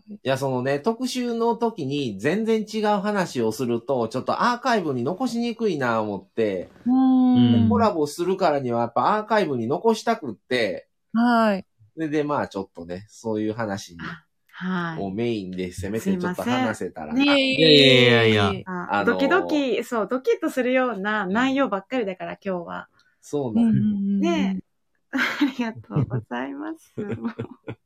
いや、そのね、特集の時に全然違う話をすると、ちょっとアーカイブに残しにくいな思って。コラボするからにはやっぱアーカイブに残したくって、はい。それでまあちょっとね、そういう話はをメインでせめてちょっと話せたらな。いえいいやいやいやいやい。あのードキドキ、そう、ドキッとするような内容ばっかりだから、今日は。そうなんです。うんうんうんねありがとうございます。<laughs>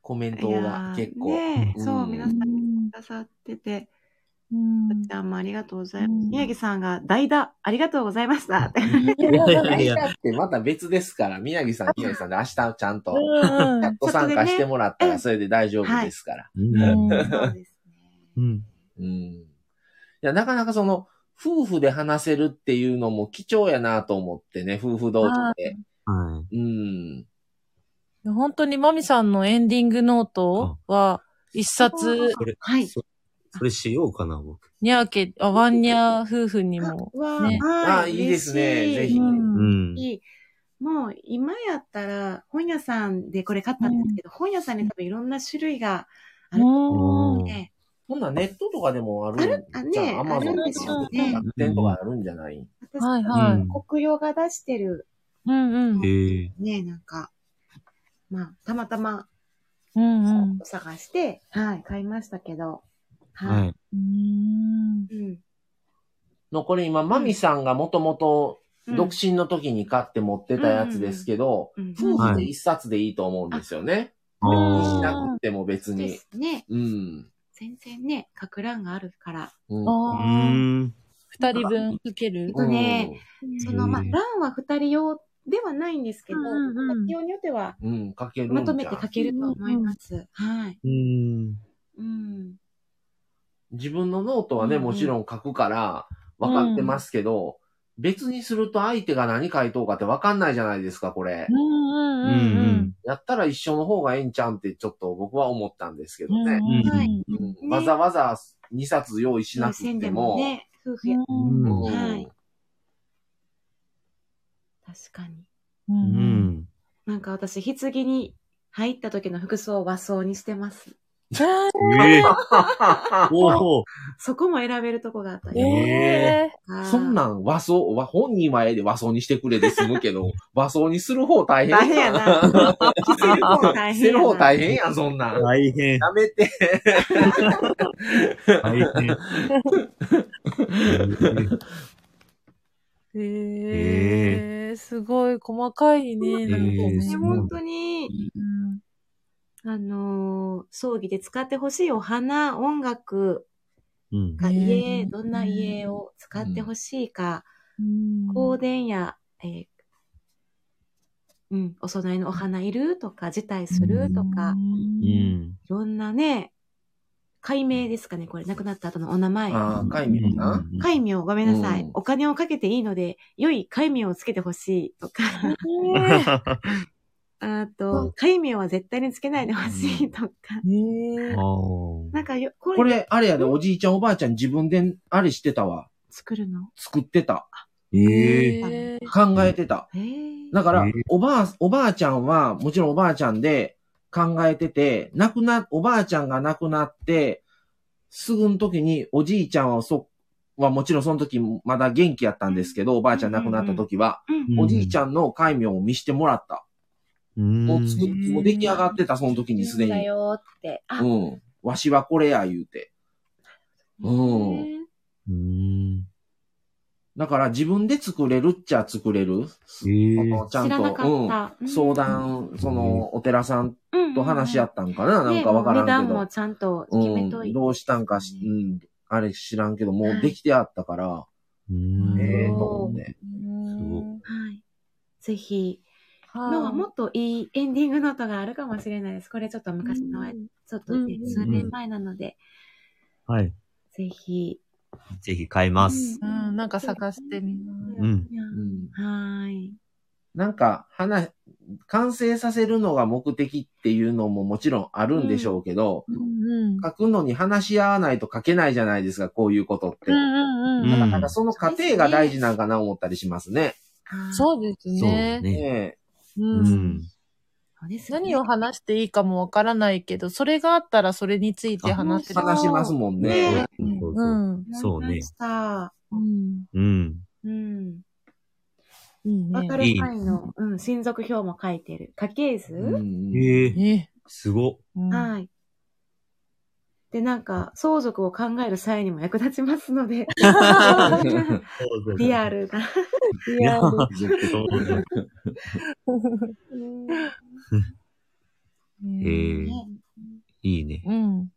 コメントが結構。ねうんそう、皆さんくださってて、うんちゃんもありがとうございます。うん宮城さんが代打、ありがとうございました。っていやいやいや。で <laughs> また別ですから、宮城さん、宮城さんで明日ちゃんと、うんチャット参加してもらったらそれで大丈夫ですから。うんそうですね。うん。うん。いや、なかなかその、夫婦で話せるっていうのも貴重やなと思ってね、夫婦同士で。はうん。本当にマミさんのエンディングノートは、一冊、はい。そそれしようかな、僕。にゃーけ、あ、ワンニャー夫婦にも。わねあいいですねぜひううんん。いい。もう今やったら本屋さんでこれ買ったんですけど、本屋さんに多分いろんな種類があると思うので、ほんならネットとかでもあるあるあねじゃあ、アマゾンあるんでしょうね楽天とかあるんじゃない？私、はいはい。うん国用が出してるうんうん。へえ。ね、なんか、まあ、たまたまうんうん。探して、はい、買いましたけど、ははい。い。うーん。うんの、これ今、マミさんがもともとうん独身の時に買って持ってたやつですけど、うん夫婦で一冊でいいと思うんですよね。あしーなくても別でに。すね。うん。全然ね、書く欄があるから。うん。二人分かける？とね、その、まあ、欄は二人用ではないんですけど、うんうんうん必要によっては、うん、かけるんじゃんまとめて書けると思います。はい。うーん。うん。自分のノートはね、うんうんもちろん書くから、分かってますけど、別にすると相手が何書いとうかって分かんないじゃないですか、これう。んうんううんんやったら一緒の方がええんちゃうんってちょっと僕は思ったんですけどうん。ね。うんはいうんわざわざ2冊用意しなくせんでても、もね、夫婦や。うんうんはい確かに。う。うんん。なんか私、棺に入った時の服装を和装にしてます。ええ。<laughs> おお。そこも選べるとこがあったり。ええあーそんなん和装、和本人はええで和装にしてくれで済むけど、<laughs> 和装にする方大変大変やな。着せる方大変やな。着せる方大変やん、そんなん。大変。やめて。大変。<laughs> ええすごい細かいね。なんかえねー本当に、うんあのー葬儀で使ってほしいお花、音楽うん。がね家、どんな家を使ってほしいか、うん香典や、えーうん、お供えのお花いるとか、辞退するとか、ういん。ろんなね、解明ですかね、これ、亡くなった後のお名前。ああ、海名な。戒名、ごめんなさい、うんお金をかけていいので、良い戒名をつけてほしいとか、<laughs> あと、戒名は絶対につけないでほしいとか、<laughs> ねえあー。なんかよ、これこれ、あれやで、おじいちゃんおばあちゃん自分で、あれしてたわ。作るの？作ってた。ええ。ええ考えてた。へー。だからえー、おばあ、おばあちゃんは、もちろんおばあちゃんで考えてて、亡くな、おばあちゃんが亡くなって、すぐの時におじいちゃんはそ、はもちろんその時まだ元気やったんですけど、おばあちゃん亡くなった時は、うん。おじいちゃんの戒名を見してもらった。もう作っ、もう出来上がってた、その時にすでに。だよって。あ、うん。わしはこれや、言うて。うんうん。だから自分で作れるっちゃ作れる。ええそのちゃんと。うん。相談、その、お寺さんうんと話し合ったんかな、なんかわからんけど。ね値段もちゃんと決めといて。うん、どうしたんかし、うん、あれ知らんけど、もはいうできてあったから、うんええうんと思って。うんはい。ぜひ、はいのはもっといいエンディングノートがあるかもしれないです。これちょっと昔の、うんちょっとね、うん数年前なので、はい。ぜひ。ぜひ買います。うん、なんか探してみます。うん。はーい。なんか、話、完成させるのが目的っていうのももちろんあるんでしょうけど、うん書くのに話し合わないと書けないじゃないですか、こういうことって。うんうんうんだからその過程が大事なんかな思ったりしますね。そうですそうね。ね。ねううん何を話していいかもわからないけど、それがあったらそれについて話せる。話しますもんね。ねそうう。そうんそうね。うん。うん。うん。いいね。わかる範囲の、うん、親族表も書いてる。家系図、うんええね。すご。うんはい。で、なんか、相続を考える際にも役立ちますので、リアルな。いや、そうだうん <laughs> ええいいね。うん。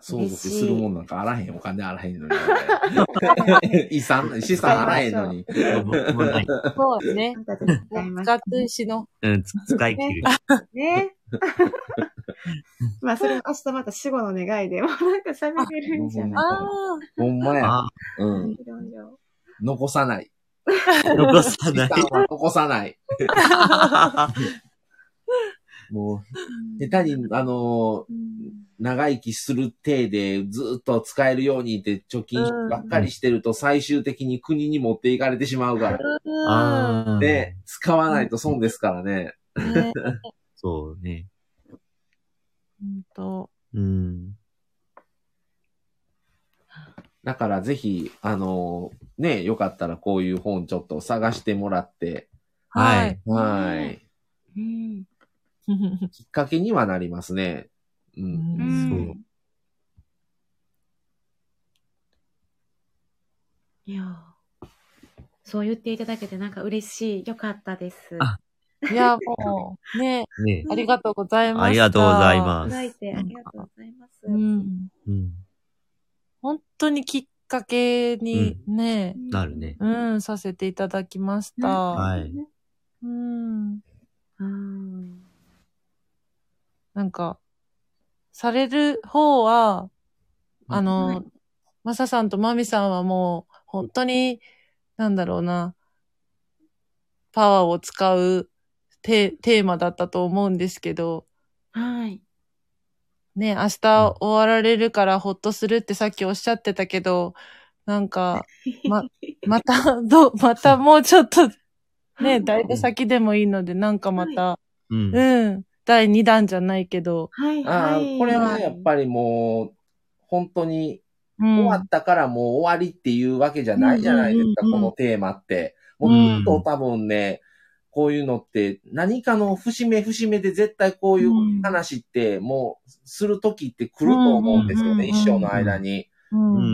相続するもんなんかあらへん、お金あらへんのに。遺産、<laughs> 資産あらへんのに。そうね。<laughs> 使ってしの。うん、つ使い切る。ね。まあ、それも明日また死後の願いで、もうなんか喋れるんじゃないあほんまや。あ、うん。残さない。<laughs> 残さない。残さない。<laughs> もう、下手に、あのーうん長生きする体でずっと使えるようにって貯金ばっかりしてると最終的に国に持っていかれてしまうから。ああ。で、使わないと損ですからね。ね <laughs> そうね。ほんと。うん。だからぜひ、あの、ね、よかったらこういう本ちょっと探してもらって、はい。はい。うん。きっかけにはなりますね。う。うんうんそう。いやーそう言っていただけてなんか嬉しい。よかったです。あいや、もう、<laughs> ね、ねありがとうございました。ありがとうございます泣いてありがとうございます。うん。うん。本当にきっかけにね、なるね。うん、させていただきました。はい。うん。うん。なんか、される方は、あはのい、マサさんとマミさんはもう、本当に、なんだろうな、パワーを使うテテーマだったと思うんですけど、はい。ね、明日終わられるからほっとするってさっきおっしゃってたけど、なんか、ま、<laughs> また、どう、またもうちょっと、ね、だいぶ先でもいいので、なんかまた、うん。うん、第2弾じゃないけど、はい、ああはい。これはやっぱりもう、本当にうん。終わったからもう終わりっていうわけじゃないじゃないですか、うんこのテーマって。もっと多分ね、こういうのって何かの節目節目で絶対こういう話ってもうする時って来ると思うんですよね、一生の間に。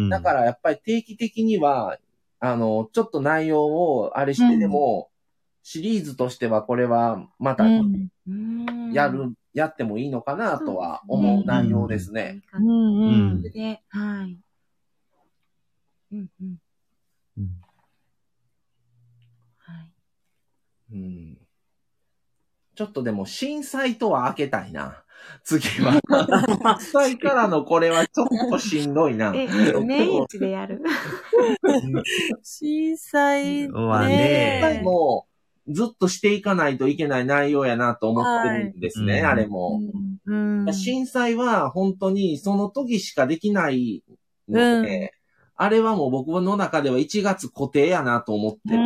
だからやっぱり定期的には、あの、ちょっと内容をあれしてでも、シリーズとしてはこれはまたやる、やってもいいのかなとは思う内容ですね。うんうん。で、はい。うん。うん。うんはい。うんちょっとでも震災とは開けたいな。次は。震災からのこれはちょっとしんどいな。え、年一でやる。震災、まあ実ね際もうずっとしていかないといけない内容やなと思ってるんですね、はいあれも。うん。うん。震災は本当にその時しかできないので、うんあれはもう僕の中では1月固定やなと思ってる。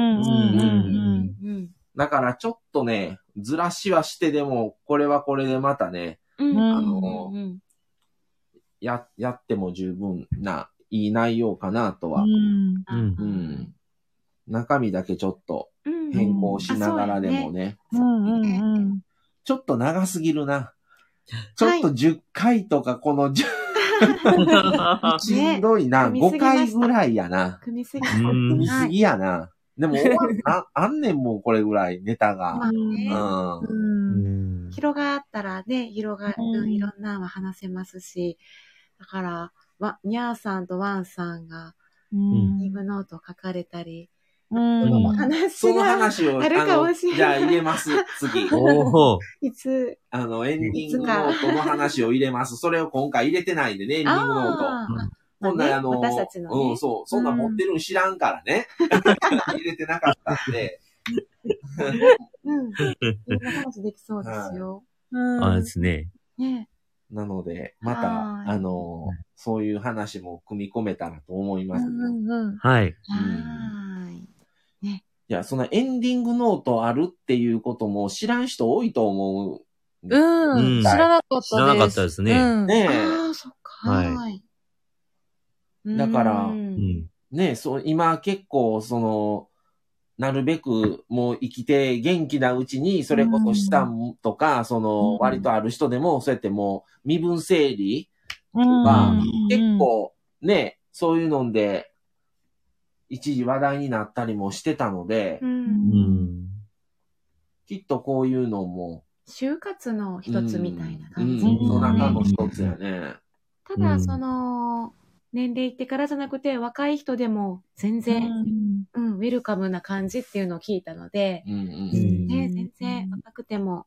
だからちょっとね、ずらしはしてでも、これはこれでまたね、うん。うんあのうんや、やっても十分な、いい内容かなとは。うん。うんう。ん。中身だけちょっとうん変更しながらでもあね。うんうんうん。ちょっと長すぎるな。ちょっと10回とかこの10、<laughs> <laughs> しんどいな。5組みすぎました回ぐらいやな。組みすぎ。うん組みすぎやな。でも <laughs> あ、あんねんもうこれぐらい、ネタが。まあねう。ん。うん。広がったらね、広がる、うんいろんなのは話せますし、だから、わ、にゃーさんとワンさんが、うんリブノート書かれたり、うん。うん話そのが、話を、あるかもしれないじゃあ入れます、次。<laughs> おお。いつ、あの、エンディングノートの話を入れます。それを今回入れてないんでね、エンディングノート。あーこんなあの、私たちのねうん、そう、そんなん持ってるん知らんからね。入れてなかったんで。うん。いろんな話できそうですよ。うん。あれですね。ねなので、まはた、いあの、そういう話も組み込めたらと思います。うんうんうん。はい。はーい。いや、そのエンディングノートあるっていうことも知らん人多いと思う。うん。うん知らなかったです。知らなかったですねうん。ねああ、そっか。はいはい。だからねえ、そう、今結構、その、なるべくもう生きて元気なうちに、それこそ資産とか、そのうん割とある人でも、そうやってもう身分整理うん。がうん結、構ね、そういうので、一時話題になったりもしてたのでう、。うんん。きっとこういうのも、就活の一つみたいなうん、感じ。その中の一つやね。ただ、うんその、年齢いってからじゃなくて、若い人でも全う然、ん。うん、ウェルカムな感じっていうのを聞いたので、うんうんうんね、全然若くても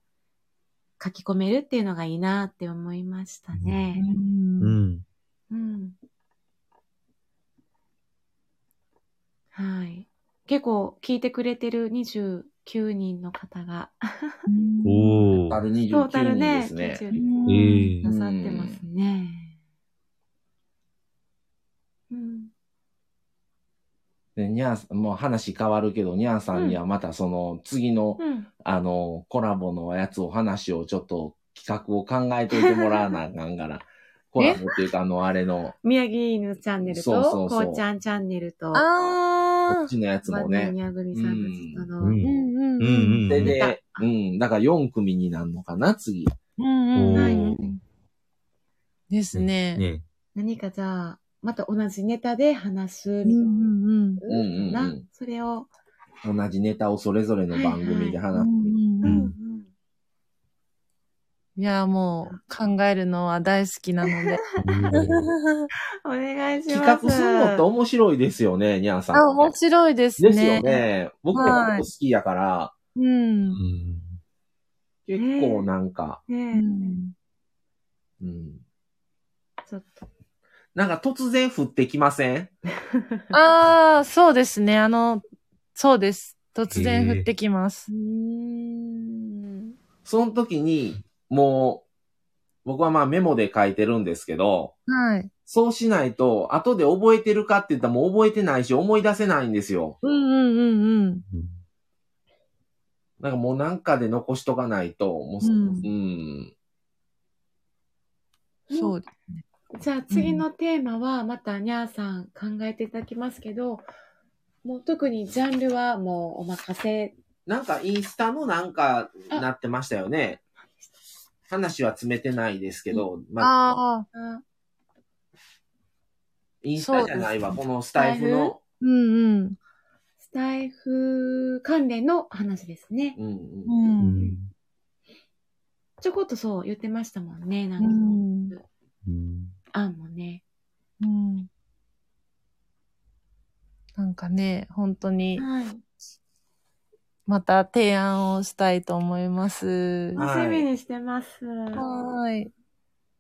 書き込めるっていうのがいいなって思いましたうね。うん。うん。はい。結構聞いてくれてる29 9人の方が、おー。トータルトータ29人ですね。90ええなさってますね。うん。で、にゃーさん、もう話変わるけど、にゃーさんにはまたその次の、うん。あの、コラボのやつを話をちょっと企画を考えといてもらわなあかんから。<laughs> コラボっていうか、あの、あれの、宮城犬チャンネルそうと、そうそうこうちゃんチャンネルと、こあっちのやつもね。にゃぐみさんたちとの、うんー。うんうん。で、出で、うん、だから4組になるのかな、次。うんうんおはいうん。ですね。ね。何かじゃあ、また同じネタで話すうんみたいうんな。うんうんうんなそれを、同じネタをそれぞれの番組でう話す。んうんううんんいや、もう考えるのは大好きなので。<laughs> お願いします。企画するのって面白いですよね、にゃーさん。あ、面白いですね。ですよね。僕もはい好きやから、うん。うん結構なんか、うん。ちょっと。なんか突然降ってきません？<laughs> ああ、そうですね。あの、そうです。突然降ってきますう。ーん。その時に、もう、僕はまあメモで書いてるんですけど、はい。そうしないと、後で覚えてるかって言ったらもう覚えてないし、思い出せないんですよ。うんうんうんうん。なんかもうなんかで残しとかないと、もう、ううんん。そう。じゃあ次のテーマはまたにゃーさん考えていただきますけど、もう特にジャンルはもうお任せ。なんかインスタのなんかなってましたよね。話は詰めてないですけど、まあ、ああ、あインスタじゃないわ、このスタイフの。うんうん。スタイフ関連の話ですね。うんうんう。うんんちょこっとそう言ってましたもんね。なうんんか、うん案もね。うん。なんかね、本当に、はい。また提案をしたいと思います。は楽しみにしてます。はい。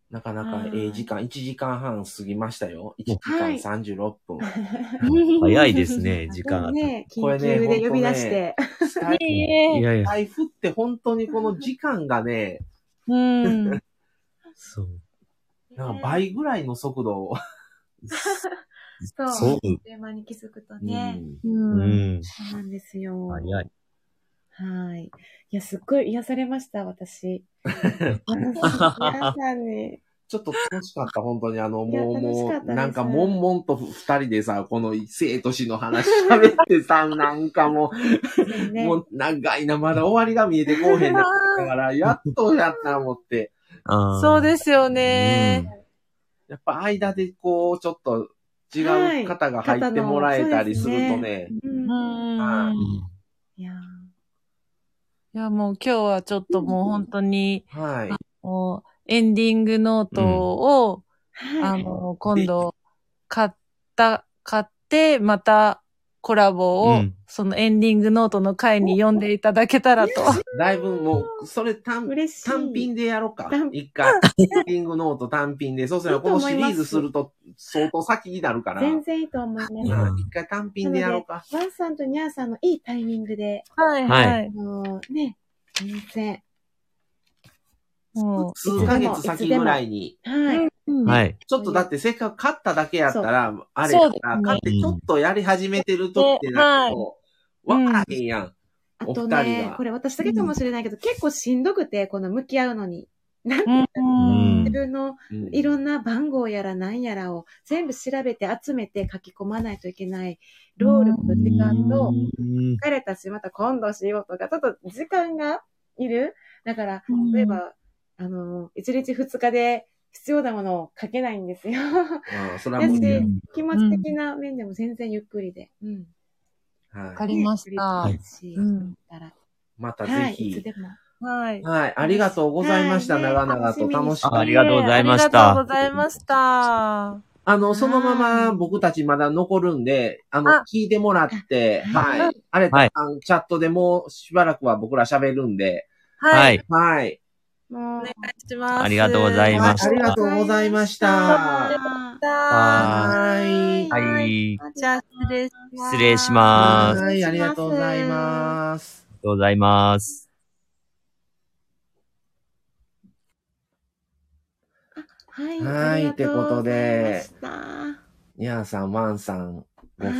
なかなかはいええ時間、1時間半過ぎましたよ。1時間はい36分。<laughs> 早いですね、時間が。ね、これ緊急ねで呼び出して。スタイフいやいや、台風って本当にこの時間がね、うん。そう。なんか倍ぐらいの速度を。<laughs> そう。そうあっという間に気づくとね。うんう。そうなんですよ。早い。はい。いや、すっごい癒されました、私。<laughs> 皆さんに。ちょっと楽しかった、本当に。あの、もう、もう、楽しかったですなんか、悶々と二人でさ、この生と死の話喋ってさ、なんかもう、ねもう長いな、まだ終わりが見えてこうへんなだから、やっとやった思って。そうですよね。やっぱ間でこう、ちょっと違う方が入ってもらえたりするとね、うんうん。いやいや、もう今日はちょっともう本当に、はい。もうエンディングノートを、はい。あの、今度、買った、買って、またコラボを、うんそのエンディングノートの回に読んでいただけたらと。だいぶもう、それ単。単品でやろうか単。一回。エンディングノート単品で。そうすればこのシリーズすると相当先になるから。全然いいと思います。うん一回単品でやろうか。ワンさんとニャーさんのいいタイミングで、はいはいはい。あのね、全然。も数ヶ月先ぐらいに。はい。はい。ちょっとだってせっかく買っただけやったら、あれやから、そうですね買ってちょっとやり始めてるとってなると、わからへんやん。あとねが、これ私だけかもしれないけど、結構しんどくて、この向き合うのに。なんてうん自分のうんいろんな番号やら何やらを全部調べて集めて書き込まないといけない労力と時間と、うん疲れたし、また今度しようとか、ちょっと時間がいる。だから、うん例えば、あの、1日2日で必要なものを書けないんですよ。うんそれは無理やだし気持ち的な面でも全然ゆっくりで。うん。はいわかりました。はい。しうんたらまたはい。いぜひつ。でも。はい。はい。ありがとうございました。はいね長々と楽しかったありがとうございましたありがとうございました。あの、そのまはいま僕たちまだ残るんで、あのあ、聞いてもらって、あはい。あれ、はいあのチャットでもうしばらくは僕ら喋るんで、ははい。い。はい。もう、お願いします。ありがとうございましたありがとうございました。ははい。はい。じゃあ、失礼します。失礼します。はい、ありがとうございます。ありがとうございます。はい。はいありがとうございましたニャーさん、ワンさん、ご夫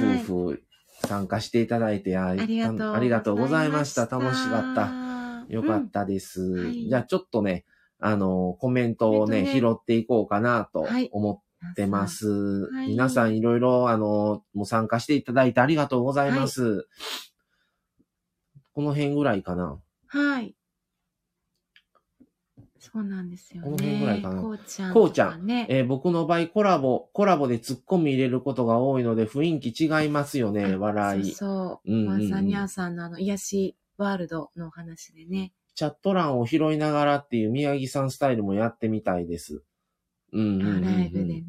婦、参加していただいて、あありがとう。ありがとうございました。楽しかった。たよかったです。はいじゃあちょっとね、あの、コメントをね、コメントね拾っていこうかなとはい思ってま。す。はい皆さんいろいろ、あの、もう参加していただいてありがとうございます。この辺ぐらいかな。はい。そうなんですよね。この辺ぐらいかなこうちゃん、こうちゃん。ね。えー僕の場合コラボ、コラボでツッコミ入れることが多いので雰囲気違いますよね、あ笑い。そうそう。うんうんうんワンサニャーさんのあの、癒しワールドのお話でね。チャット欄を拾いながらっていう宮城さんスタイルもやってみたいです。うんうん。ライブでね。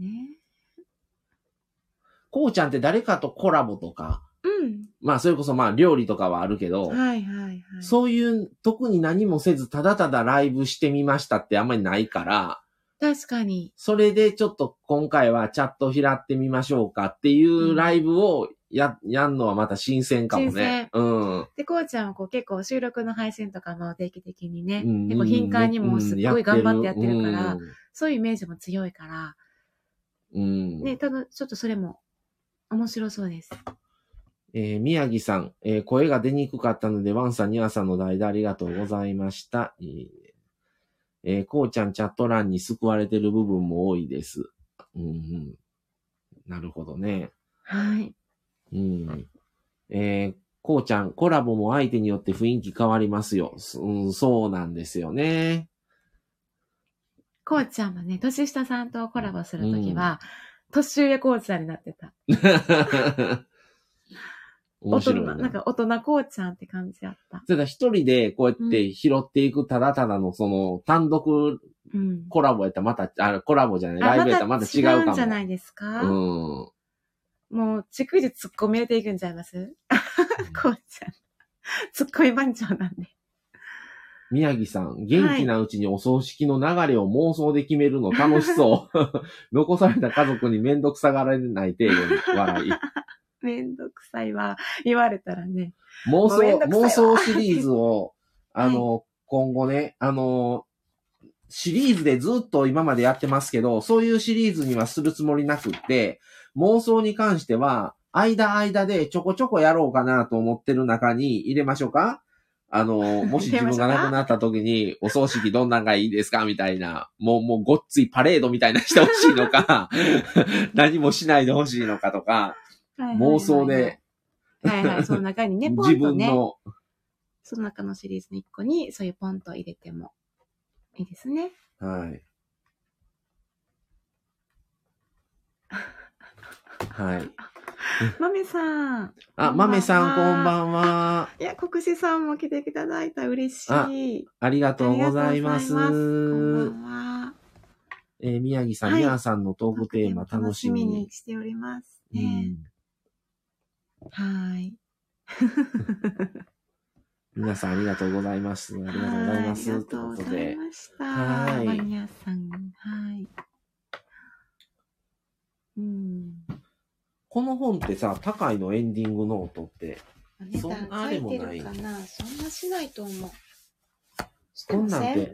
こうちゃんって誰かとコラボとか、うん。まあそれこそまあ料理とかはあるけど、はいはいはい。そういう特に何もせずただただライブしてみましたってあんまりないから、確かに。それでちょっと今回はチャット拾ってみましょうかっていうライブをや、やんのはまた新鮮かもね。うん。で、こうちゃんはこう結構収録の配信とかも定期的にね、うん結構頻繁にもすっごい頑張ってやってるから、うんそういうイメージも強いから、うん。ね、ただちょっとそれも面白そうです。えー宮城さん、えー声が出にくかったので、ワンさん、ニワさんの代打ありがとうございました。えーえーこうちゃんチャット欄に救われてる部分も多いです。うんうん、なるほどね。はい。うん。えーこうちゃん、コラボも相手によって雰囲気変わりますよ。すうん、そうなんですよね。こうちゃんはね、年下さんとコラボするときは、年上こうちゃんになってた。<laughs> 大人、面白いな。なんか大人こうちゃんって感じだった。ただ一人でこうやって拾っていくただただのその単独うん。コラボやったらまた、あ、コラボじゃない、ライブやったらまた違うかも。んじゃないですか、うん。もう、逐次突っ込み入れていくんちゃいます？こうちゃん。突っ込み番長なんで。宮城さん、元気なうちにお葬式の流れを妄想で決めるの楽しそう。<laughs> 残された家族にめんどくさがられない程度に笑い。めんどくさいわ。言われたらね。妄想、妄想シリーズを、<laughs> あの、今後ね、あの、シリーズでずっと今までやってますけど、そういうシリーズにはするつもりなくって、妄想に関しては、間間でちょこちょこやろうかなと思ってる中に入れましょうかあの、<laughs> もし自分が亡くなった時に、お葬式どんなんがいいですかみたいな、もう、もうごっついパレードみたいなしてほしいのか、<laughs> 何もしないでほしいのかとか、妄想で、はいはい、その中にね、<laughs> ポ自ンとね、分の、その中のシリーズの一個に、そういうポンと入れてもいいですね。はい。はい。<laughs> まめさん。あ、こんばんはまめさんこんばんは。いや、国士さんも来ていただいた。嬉しあい。ありがとうございます。ありがとうございますこんばんは。えー宮城さん、はいさんのトークテーマ楽しみに。しておりますうね。んはい。<laughs> 皆さんありがとうございます。ありがとうございます。はいありがというござい。ました。はいマニアさん。はい。うん。この本ってさ、高いのエンディングノートって、そん段なでもないそんなしないと思う。こんなんて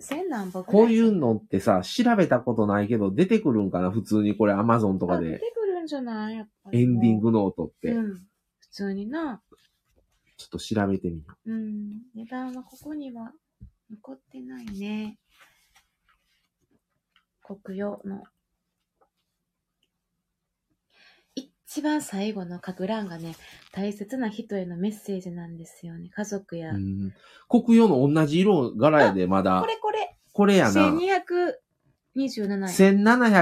こういうのってさ、調べたことないけど出てくるんかな？普通にこれアマゾンとかで。あ出てくるんじゃない？やっぱり。エンディングノートって。うん。普通にな。ちょっと調べてみようん。値段はここには残ってないね。国用の。一番最後の書く欄がね、大切な人へのメッセージなんですよね。家族や。う。うん。国用の同じ色柄やで、まだこ。れこれ。これやな。1227円。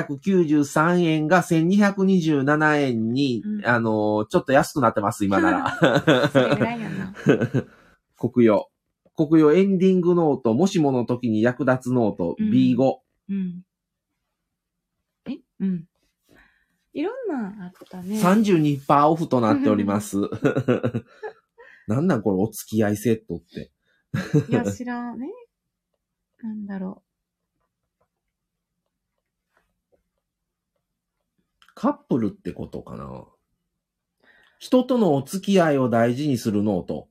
1793円が1227円に、うんあのーちょっと安くなってます、今なら。<laughs> それぐらいやな。<laughs> コクヨ。コクヨエンディングノート、もしもの時に役立つノート、うん B5。うん。え？うん。いろんなあったね。32%オフとなっております。<laughs> なんなんこれお付き合いセットって。いや、知らんね。なんだろカップルってことかな人とのお付き合いを大事にするノート。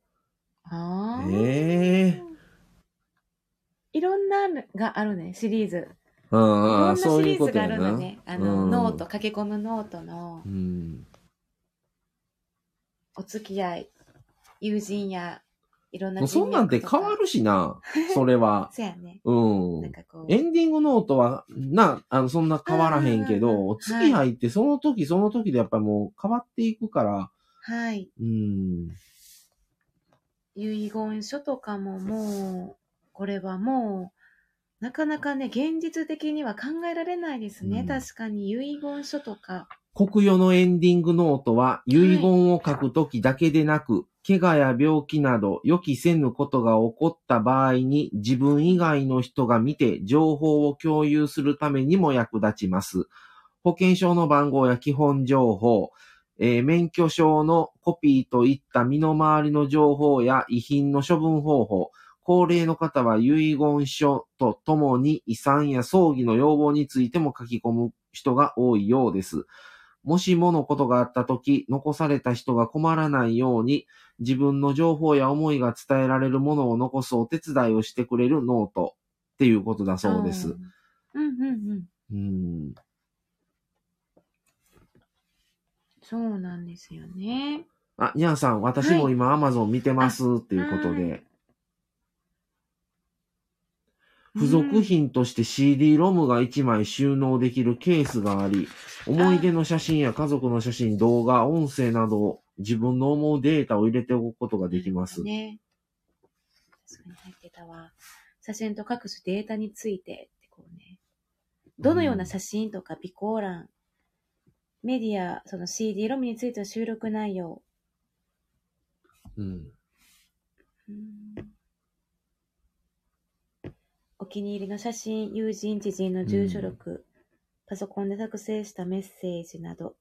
う。ああ。へえいろんなのがあるね、シリーズ。いうんろんなそういうシリーズがあことやな。るのね。あの、うんノート、書き込むノートのうん。お付き合い、友人や、いろんなそんなんて変わる。るしな。<laughs> それは。そうやね。うんなん。かこう。エンディングノートは、な、あの、そんな変わらへんけど、はい次入ってその時その時でやっぱりもう変わっていくから、はい。うん。遺言書とかももう、これはもう、なかなかね、現実的には考えられないですね。うん確かに遺言書とか。国語のエンディングノートは、遺言を書くときだけでなく、怪我や病気など予期せぬことが起こった場合に自分以外の人が見て情報を共有するためにも役立ちます。保険証の番号や基本情報、えー免許証のコピーといった身の回りの情報や遺品の処分方法、高齢の方は遺言書とともに遺産や葬儀の要望についても書き込む人が多いようです。もしものことがあったとき、残された人が困らないように、自分の情報や思いが伝えられるものを残すお手伝いをしてくれるノートっていうことだそうです。うんうんうん。うん。そうなんですよね。あ、にゃんさん、私も今 Amazon 見てますっていうことはで、付属品として CD ロムが1枚収納できるケースがあり、思い出の写真や家族の写真、動画、音声など自分の思うデータを入れておくことができます。ね。確かに入ってたわ。写真と各種データについてってこうね。どのような写真とか備考欄、メディア、その CD ロムについての収録内容、うん。うんお気に入りの写真、友人、知人の住所録、パソコンで作成したメッセージなど。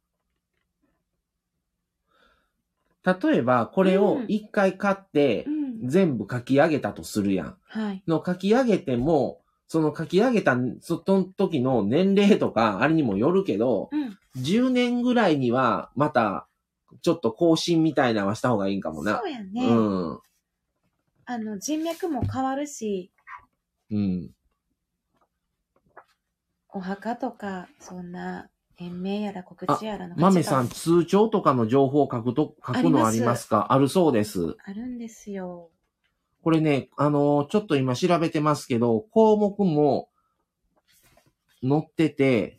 例えば、これをうん一回買ってう、ん。全部書き上げたとするやん。はい。の書き上げても、その書き上げた、その時の年齢とか、あれにもよるけど、うん。10年ぐらいには、また、ちょっと更新みたいなのはした方がいいんかもなそ。うやね。うん。あの、人脈も変わるし、うん。お墓とか、そんな、延命やら告知やらの豆さん、通帳とかの情報を書くと、書くのありますか？あるそうです。観あるんですよ。これね、あのーちょっと今調べてますけど、項目も載ってて、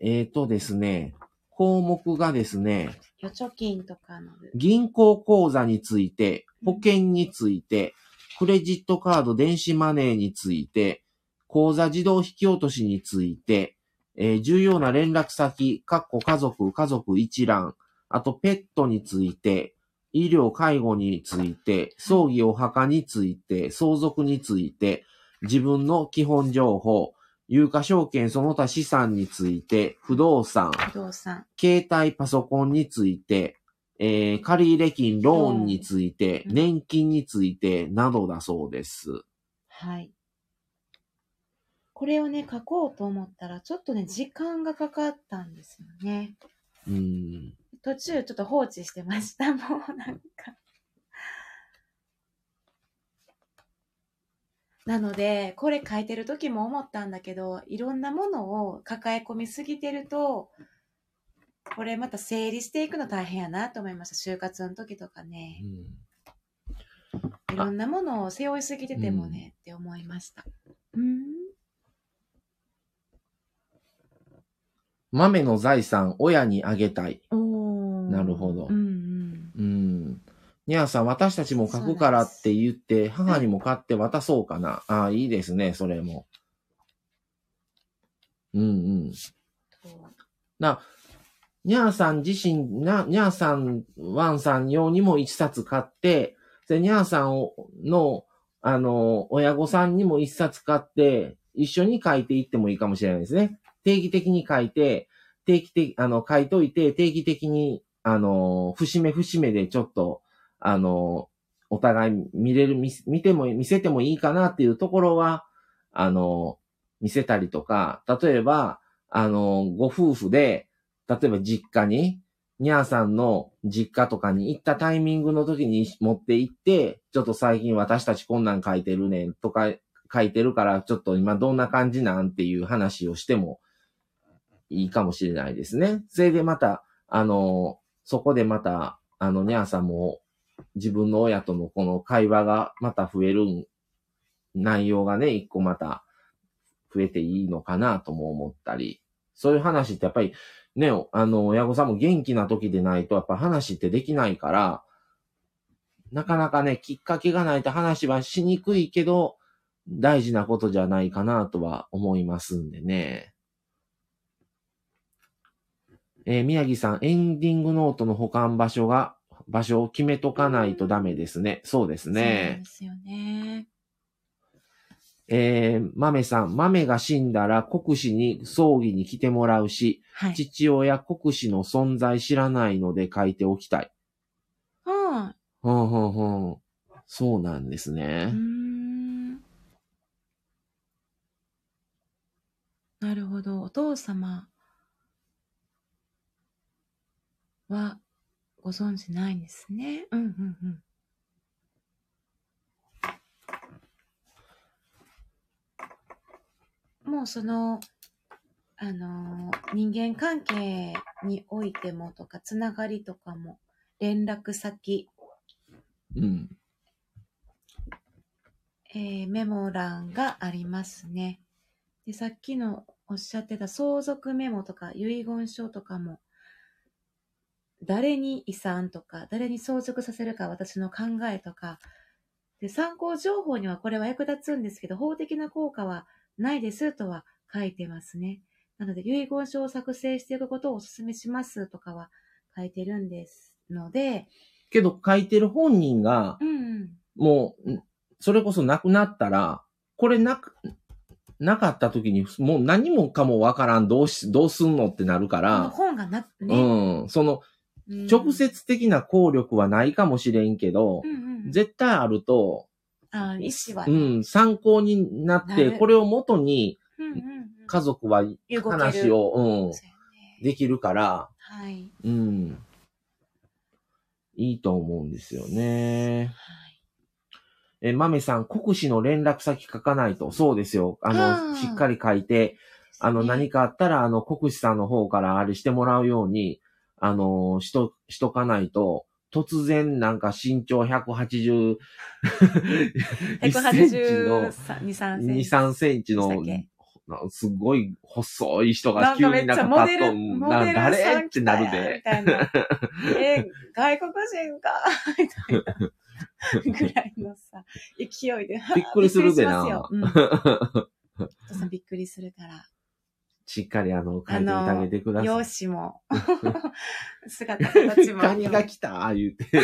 えっ、とですね、項目がですね、預貯金とかの。銀行口座について、保険について、クレジットカード、電子マネーについて、口座自動引き落としについて、えー重要な連絡先、かっこ家族、家族一覧、あとペットについて、医療、介護について、葬儀、お墓について、相続について、自分の基本情報、有価証券その他資産について、不動産、不動産。携帯パソコンについて、えー借入金、ローンについて、うん年金について、などだそうです。はい。これをね、書こうと思ったら、ちょっとね、時間がかかったんですよね。うん。途中ちょっと放置してました、<laughs> もうなんか。なので、これ書いてる時も思ったんだけど、いろんなものを抱え込みすぎてると、これまた整理していくの大変やなと思いました。就活の時とかね。いろんなものを背負いすぎててもね、って思いました。うん豆の財産、親にあげたい。なるほどうんうん。うん。にゃーさん、私たちも書くからって言って、母にも買って渡そうかな。ああ、いいですね、それも。うんうん。な、にゃーさん自身、にゃーさん、ワンさん用にも一冊買って、で、にゃーさんの、あの、親御さんにも一冊買って、一緒に書いていってもいいかもしれないですね。定期的に書いて、定期的、あの、書いといて、定期的に、あの、節目節目でちょっと、あの、お互い見れる、見見ても、見せてもいいかなっていうところは、あの、見せたりとか、例えば、あの、ご夫婦で、例えば実家に、ニャーさんの実家とかに行ったタイミングの時に持って行って、ちょっと最近私たちこんなん書いてるねんとか書いてるから、ちょっと今どんな感じなんっていう話をしてもいいかもしれないですね。それでまた、あの、そこでまた、あの、ニャーさんも自分の親とのこの会話がまた増える内容がね、一個また増えていいのかなとも思ったり、そういう話ってやっぱりね、あの、親御さんも元気な時でないと、やっぱ話ってできないから、なかなかね、きっかけがないと話はしにくいけど、大事なことじゃないかなとは思いますんでね。えー宮城さん、エンディングノートの保管場所が、場所を決めとかないとダメですね。そうですねそうで。すよね。えー、豆さん、豆が死んだら国司に葬儀に来てもらうし、はい。父親国司の存在知らないので書いておきたい。はふんふんふん。そうなんですね。なるほど。お父様はご存知ないんですね。うんうんうん。もうその、あのー人間関係においてもとか、つながりとかも、連絡先、うん。えーメモ欄がありますね。で、さっきのおっしゃってた相続メモとか遺言書とかも、誰に遺産とか、誰に相続させるか私の考えとか、で、参考情報にはこれは役立つんですけど、法的な効果はないですとは書いてますね。なので、遺言書を作成していくことをお勧めしますとかは書いてるんですので、けど書いてる本人がう、んうん。もう、んそれこそ亡くなったら、これなく、なかった時に、もう何もかもわからん、どうし、どうすんのってなるから、本がな、ね。うん。その、うん直接的な効力はないかもしれんけどう、んうんうん、絶対あると、あ意思はうね、ん、参考になって、これをもとに家族は話を、うん、できるから、はい。うん。いいと思うんですよね。はい。え、まめさん、国司の連絡先書かないと。そうですよ。あの、うんしっかり書いて、あの、何か、かあったら、あの、国司さんの方からあれしてもらうように、あの、しと、しとかないと、突然なんか身長180 <laughs> 1センチの183、2、3セン2、チ。3センチのすごい細い人が急になんかパッと、な誰？ってなるで。たいな。え、外国人か？みたいな。ぐらいのさ、<laughs> 勢いで。びっくりするでな <laughs> びっくりするから。しっかりあの、書いてみてあげてください。容姿も、<laughs> 姿形も。カニが来た言うて。<laughs>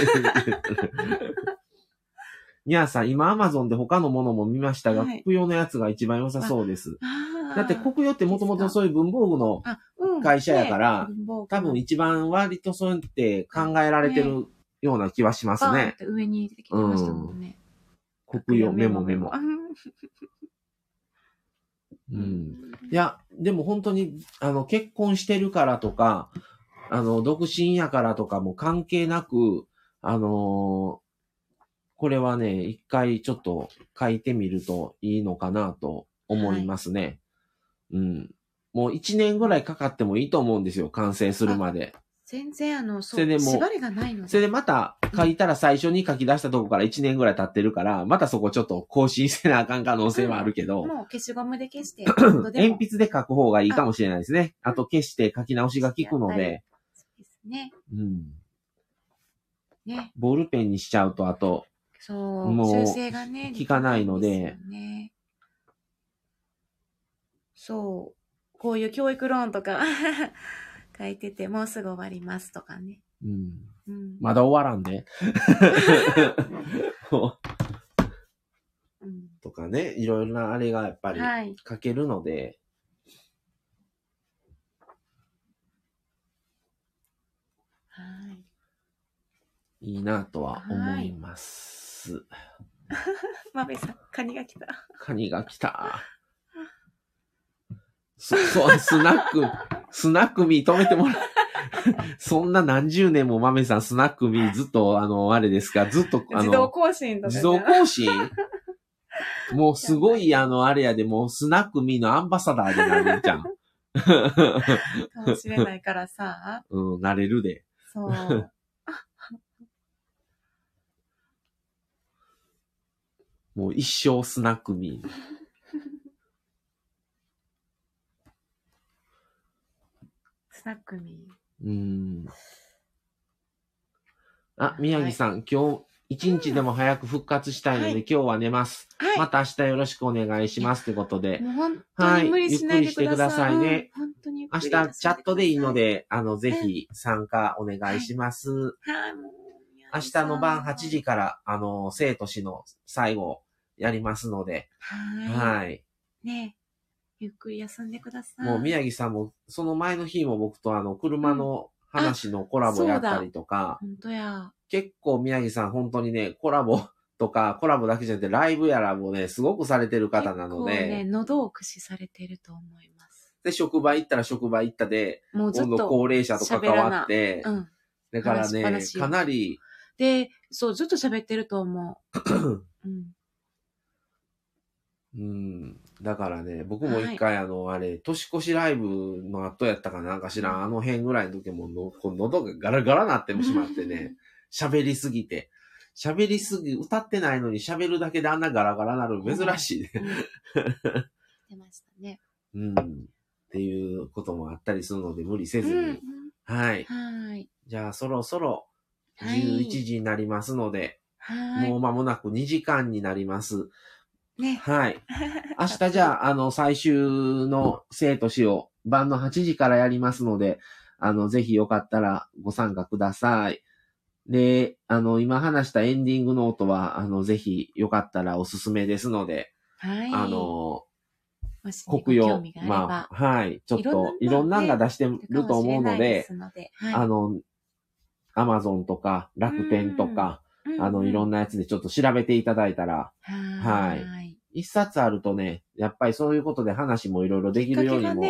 ニャーさん、今アマゾンで他のものも見ましたが、はい国用のやつが一番良さそうです。だって国用ってもともとそういう文房具の会社やからね文房具多分一番割とそうやって考えられてるような気はしますね。て上に出てきてましたもんね。国用メモメモう。んうん。いや、でも本当に、あの、結婚してるからとか、あの、独身やからとかも関係なく、あのーこれはね、一回ちょっと書いてみるといいのかなと思いますね。うん。もう一年ぐらいかかってもいいと思うんですよ、完成するまで。全然あの、そそれでも縛りがないので。それでまた書いたら最初に書き出したとこから一年ぐらい経ってるから、またそこちょっと更新せなあかん可能性はあるけど、もう消しゴムで消して、<clears throat> 鉛筆で書く方がいいかもしれないですね。あと消して書き直しが効くので、そうですね。うん。ね。ボールペンにしちゃうと、あと、そう。もう修正がね。効かないのできないんすよねそう。こういう教育ローンとか書いてて、もうすぐ終わりますとかね。うん。うん。まだ終わらんで。<laughs> うんとかね、いろいろなあれがやっぱりはい。書けるので、はい。いいなとは思います。まべさん、カニが来た。カニが来た。そ、そう、スナック、スナックミー止めてもらう。<laughs> そんな何十年も豆さんスナックミーずっと、あの、あれですか、ずっと、あ自動の、更新とか。自動更新？<laughs> もうすごい、あの、あれやで、もうスナックミーのアンバサダーでなるじゃん。かもしれないからさ。<laughs> うん、なれるで。そう。もう一生スナックミー。スナックミうん。あ、宮城さん、今日、一日でも早く復活したいので、はい今日は寝ます。ー。はい。また明日よろしくお願いします。ということで、もう本当に無理しないでください。はいゆっくりしてくださいね明日チャットでいいの。で、あの、ぜひ参加お願いします。明日の晩8時から、あの、生と死の最後やりますので、はい。はい。ねゆっくり休んでください。もう宮城さんも、その前の日も僕とあの、車の話のコラボやったりとか、本当や。結構宮城さん本当にね、コラボとか、コラボだけじゃなくてライブやらもね、すごくされてる方なの結構ね、で、喉を駆使されてると思います。で、職場行ったら職場行ったで、もうずっと。高齢者と関わって、うん。だからね、しかなり、で、そう、ずっと喋ってると思う。<laughs> うん。うん。だからね、僕も一回あの、あれ、年越しライブの後やったかなんか知らん、あの辺ぐらいの時もの、こう喉がガラガラなってしまってね、喋りすぎて。喋りすぎ、歌ってないのに喋るだけであんなガラガラなる珍しいね。うん。<laughs> 出ましたね。うん。っていうこともあったりするので無理せずに。うん。はい。はい。じゃあそろそろはい11時になりますので、はい。もう間もなく2時間になります。ね。はい。<laughs> 明日じゃあ、あの、最終の生と死を晩の8時からやりますので、あの、ぜひよかったらご参加ください。で、あの、今話したエンディングノートは、あの、ぜひよかったらおすすめですので、はい。あ、の、国用まあ、はい、ちょっと、いいろんなろんなんが出してると思うので、ので、はい、あの、アマゾンとか、楽天とか、あの、いろんな、なやつでちょっと調べていただいたら、は。はい一冊あるとね、やっぱりそういうことで話もいろいろできるようにも、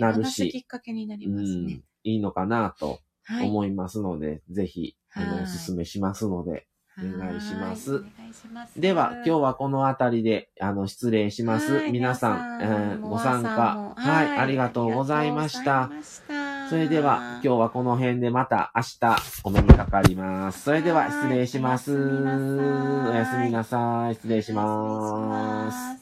なるしきっかけになりうんますね。、いいのかなとはい。思いますので、ぜひ、あの、はいおすすめしますので。はいお願いしますお願いします。では、今日はこのあたりで、あの、失礼します。はい皆さん、えご参加も、はい、ありがとうございました。それでは、今日はこの辺でまた明日お目にかかります。それでは、失礼します。はいおやすみなさい。失礼します。